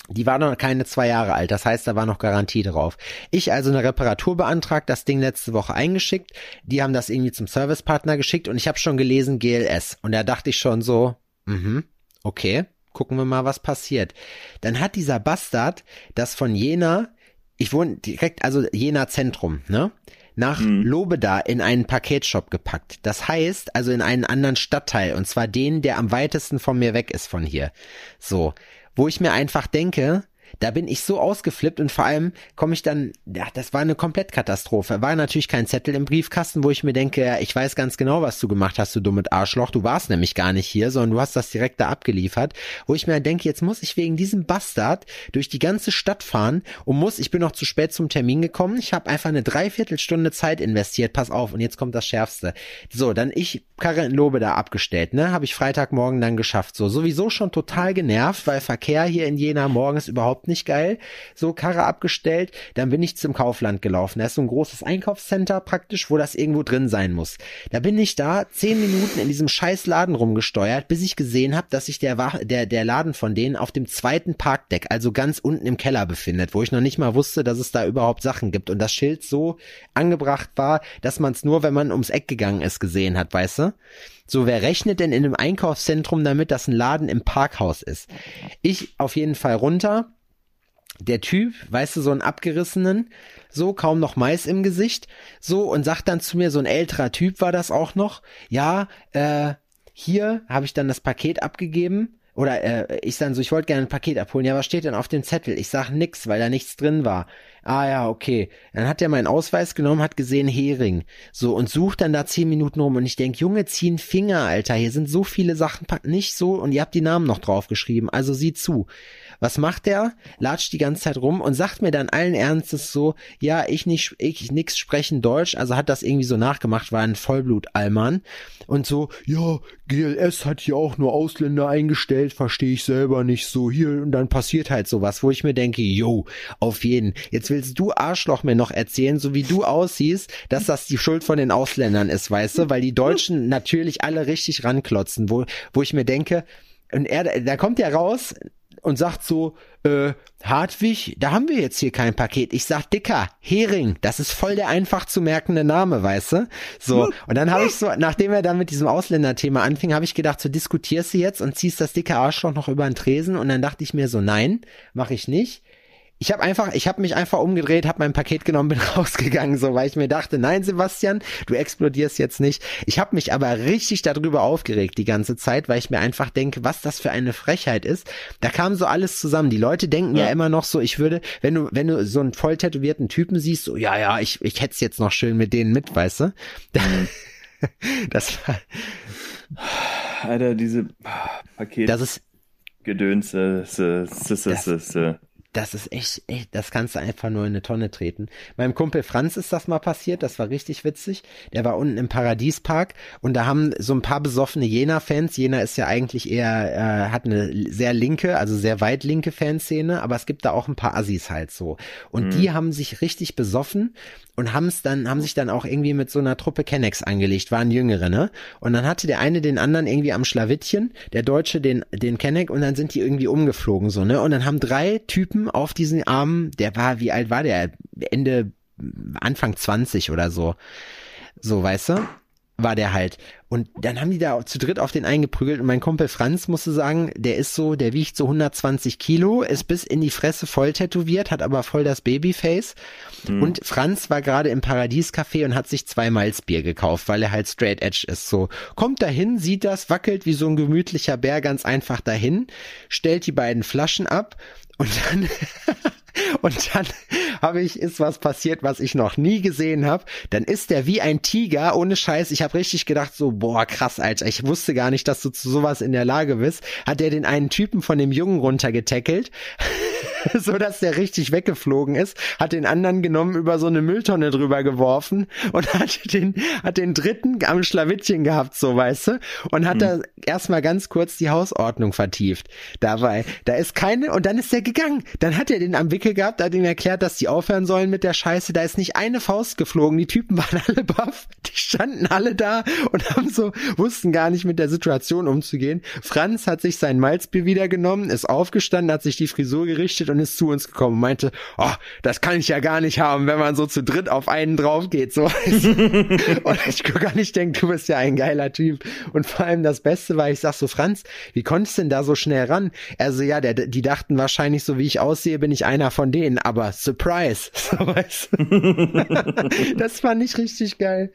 die war noch keine zwei Jahre alt, das heißt, da war noch Garantie drauf. Ich also eine Reparatur beantragt, das Ding letzte Woche eingeschickt. Die haben das irgendwie zum Servicepartner geschickt und ich habe schon gelesen GLS. Und da dachte ich schon so, mhm, okay, gucken wir mal, was passiert. Dann hat dieser Bastard das von Jena, ich wohne direkt, also Jena Zentrum, ne? nach Lobeda in einen Paketshop gepackt. Das heißt, also in einen anderen Stadtteil, und zwar den, der am weitesten von mir weg ist von hier. So, wo ich mir einfach denke, da bin ich so ausgeflippt und vor allem komme ich dann, ja, das war eine Komplettkatastrophe. War natürlich kein Zettel im Briefkasten, wo ich mir denke, ich weiß ganz genau, was du gemacht hast, du dummes Arschloch. Du warst nämlich gar nicht hier, sondern du hast das direkt da abgeliefert. Wo ich mir denke, jetzt muss ich wegen diesem Bastard durch die ganze Stadt fahren und muss, ich bin noch zu spät zum Termin gekommen. Ich habe einfach eine Dreiviertelstunde Zeit investiert. Pass auf, und jetzt kommt das Schärfste. So, dann ich Karre in Lobe da abgestellt, ne? Habe ich Freitagmorgen dann geschafft. So, sowieso schon total genervt, weil Verkehr hier in Jena morgen ist überhaupt nicht geil. So, Karre abgestellt, dann bin ich zum Kaufland gelaufen. Da ist so ein großes Einkaufscenter praktisch, wo das irgendwo drin sein muss. Da bin ich da zehn Minuten in diesem scheiß Laden rumgesteuert, bis ich gesehen habe, dass sich der, der, der Laden von denen auf dem zweiten Parkdeck, also ganz unten im Keller befindet, wo ich noch nicht mal wusste, dass es da überhaupt Sachen gibt und das Schild so angebracht war, dass man es nur, wenn man ums Eck gegangen ist, gesehen hat, weißt du? So, wer rechnet denn in einem Einkaufszentrum damit, dass ein Laden im Parkhaus ist? Ich auf jeden Fall runter. Der Typ, weißt du, so einen abgerissenen, so kaum noch Mais im Gesicht, so und sagt dann zu mir, so ein älterer Typ war das auch noch, ja, äh, hier habe ich dann das Paket abgegeben. Oder äh, ich dann so, ich wollte gerne ein Paket abholen. Ja, was steht denn auf dem Zettel? Ich sag nix, weil da nichts drin war. Ah ja, okay. Dann hat er meinen Ausweis genommen, hat gesehen Hering. So, und sucht dann da zehn Minuten rum. Und ich denk, Junge, zieh einen Finger, Alter. Hier sind so viele Sachen, nicht so. Und ihr habt die Namen noch draufgeschrieben. Also sieh zu. Was macht der? Latscht die ganze Zeit rum und sagt mir dann allen Ernstes so, ja, ich nicht, ich nix sprechen Deutsch, also hat das irgendwie so nachgemacht, war ein Vollblut-Allmann. Und so, ja, GLS hat hier auch nur Ausländer eingestellt, verstehe ich selber nicht so hier und dann passiert halt sowas, wo ich mir denke, yo, auf jeden. Jetzt willst du Arschloch mir noch erzählen, so wie du aussiehst, dass das die Schuld von den Ausländern ist, weißt du, weil die Deutschen natürlich alle richtig ranklotzen, wo, wo ich mir denke, und er, da kommt er raus und sagt so, äh, Hartwig, da haben wir jetzt hier kein Paket. Ich sag, Dicker, Hering, das ist voll der einfach zu merkende Name, weißt du? So, und dann habe ich so, nachdem er dann mit diesem Ausländerthema anfing, habe ich gedacht, so diskutierst du jetzt und ziehst das dicke Arschloch noch über den Tresen und dann dachte ich mir so, nein, mache ich nicht. Ich habe einfach, ich habe mich einfach umgedreht, habe mein Paket genommen, bin rausgegangen, so weil ich mir dachte, nein, Sebastian, du explodierst jetzt nicht. Ich habe mich aber richtig darüber aufgeregt die ganze Zeit, weil ich mir einfach denke, was das für eine Frechheit ist. Da kam so alles zusammen. Die Leute denken ja, immer noch so, ich würde, wenn du, wenn du so einen voll tätowierten Typen siehst, so ja, ja, ich, ich hätte jetzt noch schön mit denen mit, weißt du? Da, Das war,
Alter, diese Paket
das ist,
Gedöns, äh, s- s- s- s-
das ist echt, echt, das kannst du einfach nur in eine Tonne treten. Meinem Kumpel Franz ist das mal passiert, das war richtig witzig. Der war unten im Paradiespark und da haben so ein paar besoffene Jena-Fans, Jena ist ja eigentlich eher, äh, hat eine sehr linke, also sehr weit linke Fanszene, aber es gibt da auch ein paar Assis halt so. Und die haben sich richtig besoffen und haben es dann, haben sich dann auch irgendwie mit so einer Truppe Kennex angelegt, waren Jüngere, ne? Und dann hatte der eine den anderen irgendwie am Schlawittchen, der Deutsche den, den Kenneck und dann sind die irgendwie umgeflogen, so, ne? Und dann haben drei Typen auf diesen Armen, der war, wie alt war der? Ende, Anfang 20 oder so. So, weißt du? War der halt. Und dann haben die da zu dritt auf den eingeprügelt und mein Kumpel Franz musste sagen, der ist so, der wiegt so 120 Kilo, ist bis in die Fresse voll tätowiert, hat aber voll das Babyface. Und Franz war gerade im Paradiescafé und hat sich zwei Malzbier gekauft, weil er halt straight edge ist. So, kommt dahin, sieht das, wackelt wie so ein gemütlicher Bär ganz einfach dahin, stellt die beiden Flaschen ab und dann und dann habe ich ist was passiert, was ich noch nie gesehen habe. Dann ist der wie ein Tiger, ohne Scheiß. Ich habe richtig gedacht so, boah, krass, Alter. Ich wusste gar nicht, dass du zu sowas in der Lage bist. Hat er den einen Typen von dem Jungen runtergetackelt, so dass der richtig weggeflogen ist, hat den anderen genommen, über so eine Mülltonne drüber geworfen und hat den hat den dritten am Schlawittchen gehabt, so weißt du, und hat da erstmal ganz kurz die Hausordnung vertieft. Dabei, da ist keine und dann ist er gegangen. Dann hat er den am Wickel gehabt, hat ihm erklärt, dass die aufhören sollen mit der Scheiße. Da ist nicht eine Faust geflogen. Die Typen waren alle baff. Die standen alle da und haben so, wussten gar nicht mit der Situation umzugehen. Franz hat sich sein Malzbier wieder genommen, ist aufgestanden, hat sich die Frisur gerichtet und ist zu uns gekommen und meinte, oh, das kann ich ja gar nicht haben, wenn man so zu dritt auf einen drauf geht. So. und ich gar nicht denke, du bist ja ein geiler Typ. Und vor allem das Beste war, ich sag so, Franz, wie konntest du denn da so schnell ran? Also ja, der, die dachten wahrscheinlich, so wie ich aussehe, bin ich einer von denen, aber Surprise. So, weißt du? das fand ich richtig geil.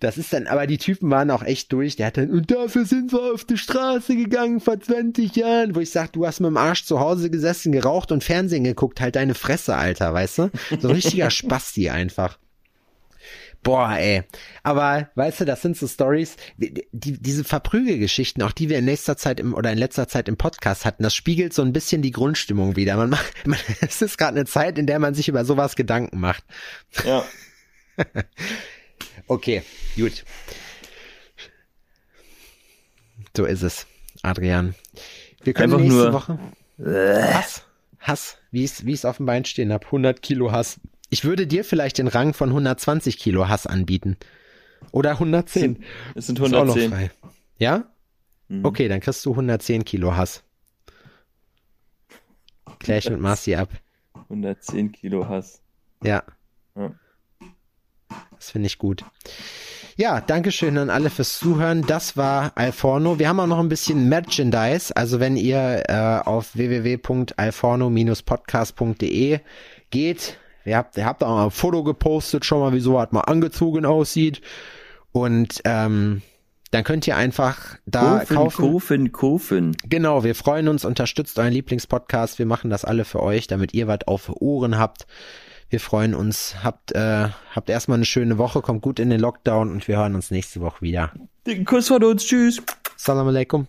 Das ist dann, aber die Typen waren auch echt durch. Der hat dann, und dafür sind wir auf die Straße gegangen vor 20 Jahren, wo ich sag, du hast mit dem Arsch zu Hause gesessen, geraucht und Fernsehen geguckt, halt deine Fresse, Alter, weißt du? So ein richtiger Spasti einfach. Boah, ey. Aber weißt du, das sind so Stories, die, diese Verprügelgeschichten, auch die wir in nächster Zeit im oder in letzter Zeit im Podcast hatten, das spiegelt so ein bisschen die Grundstimmung wieder. Man macht, man, es ist gerade eine Zeit, in der man sich über sowas Gedanken macht.
Ja.
Okay, gut. So ist es, Adrian. Wir können
Einfach
nächste
nur-
Woche Hass, Hass, wie ich es auf dem Bein stehen hab, 100 Kilo Hass. Ich würde dir vielleicht den Rang von 120 Kilo Hass anbieten. Oder 110.
Es sind
auch noch
110.
frei. Ja?
Mhm.
Okay, dann kriegst du 110 Kilo Hass. Klär ich mit Marci ab.
110 Kilo Hass.
Ja.
Ja.
Das finde ich gut. Ja, Dankeschön an alle fürs Zuhören. Das war Alforno. Wir haben auch noch ein bisschen Merchandise. Also wenn ihr äh, auf www.alforno-podcast.de geht, ihr habt, ihr habt auch mal ein Foto gepostet, schon mal, wie so was mal angezogen aussieht. Und ähm, dann könnt ihr einfach da
Kaufen,
kaufen.
kaufen, kaufen.
Genau, wir freuen uns, unterstützt euren Lieblingspodcast. Wir machen das alle für euch, damit ihr was auf Ohren habt. Wir freuen uns. Habt, äh, habt erstmal eine schöne Woche, kommt gut in den Lockdown und wir hören uns nächste Woche wieder.
Dicken Kuss von uns. Tschüss.
Salam alaikum.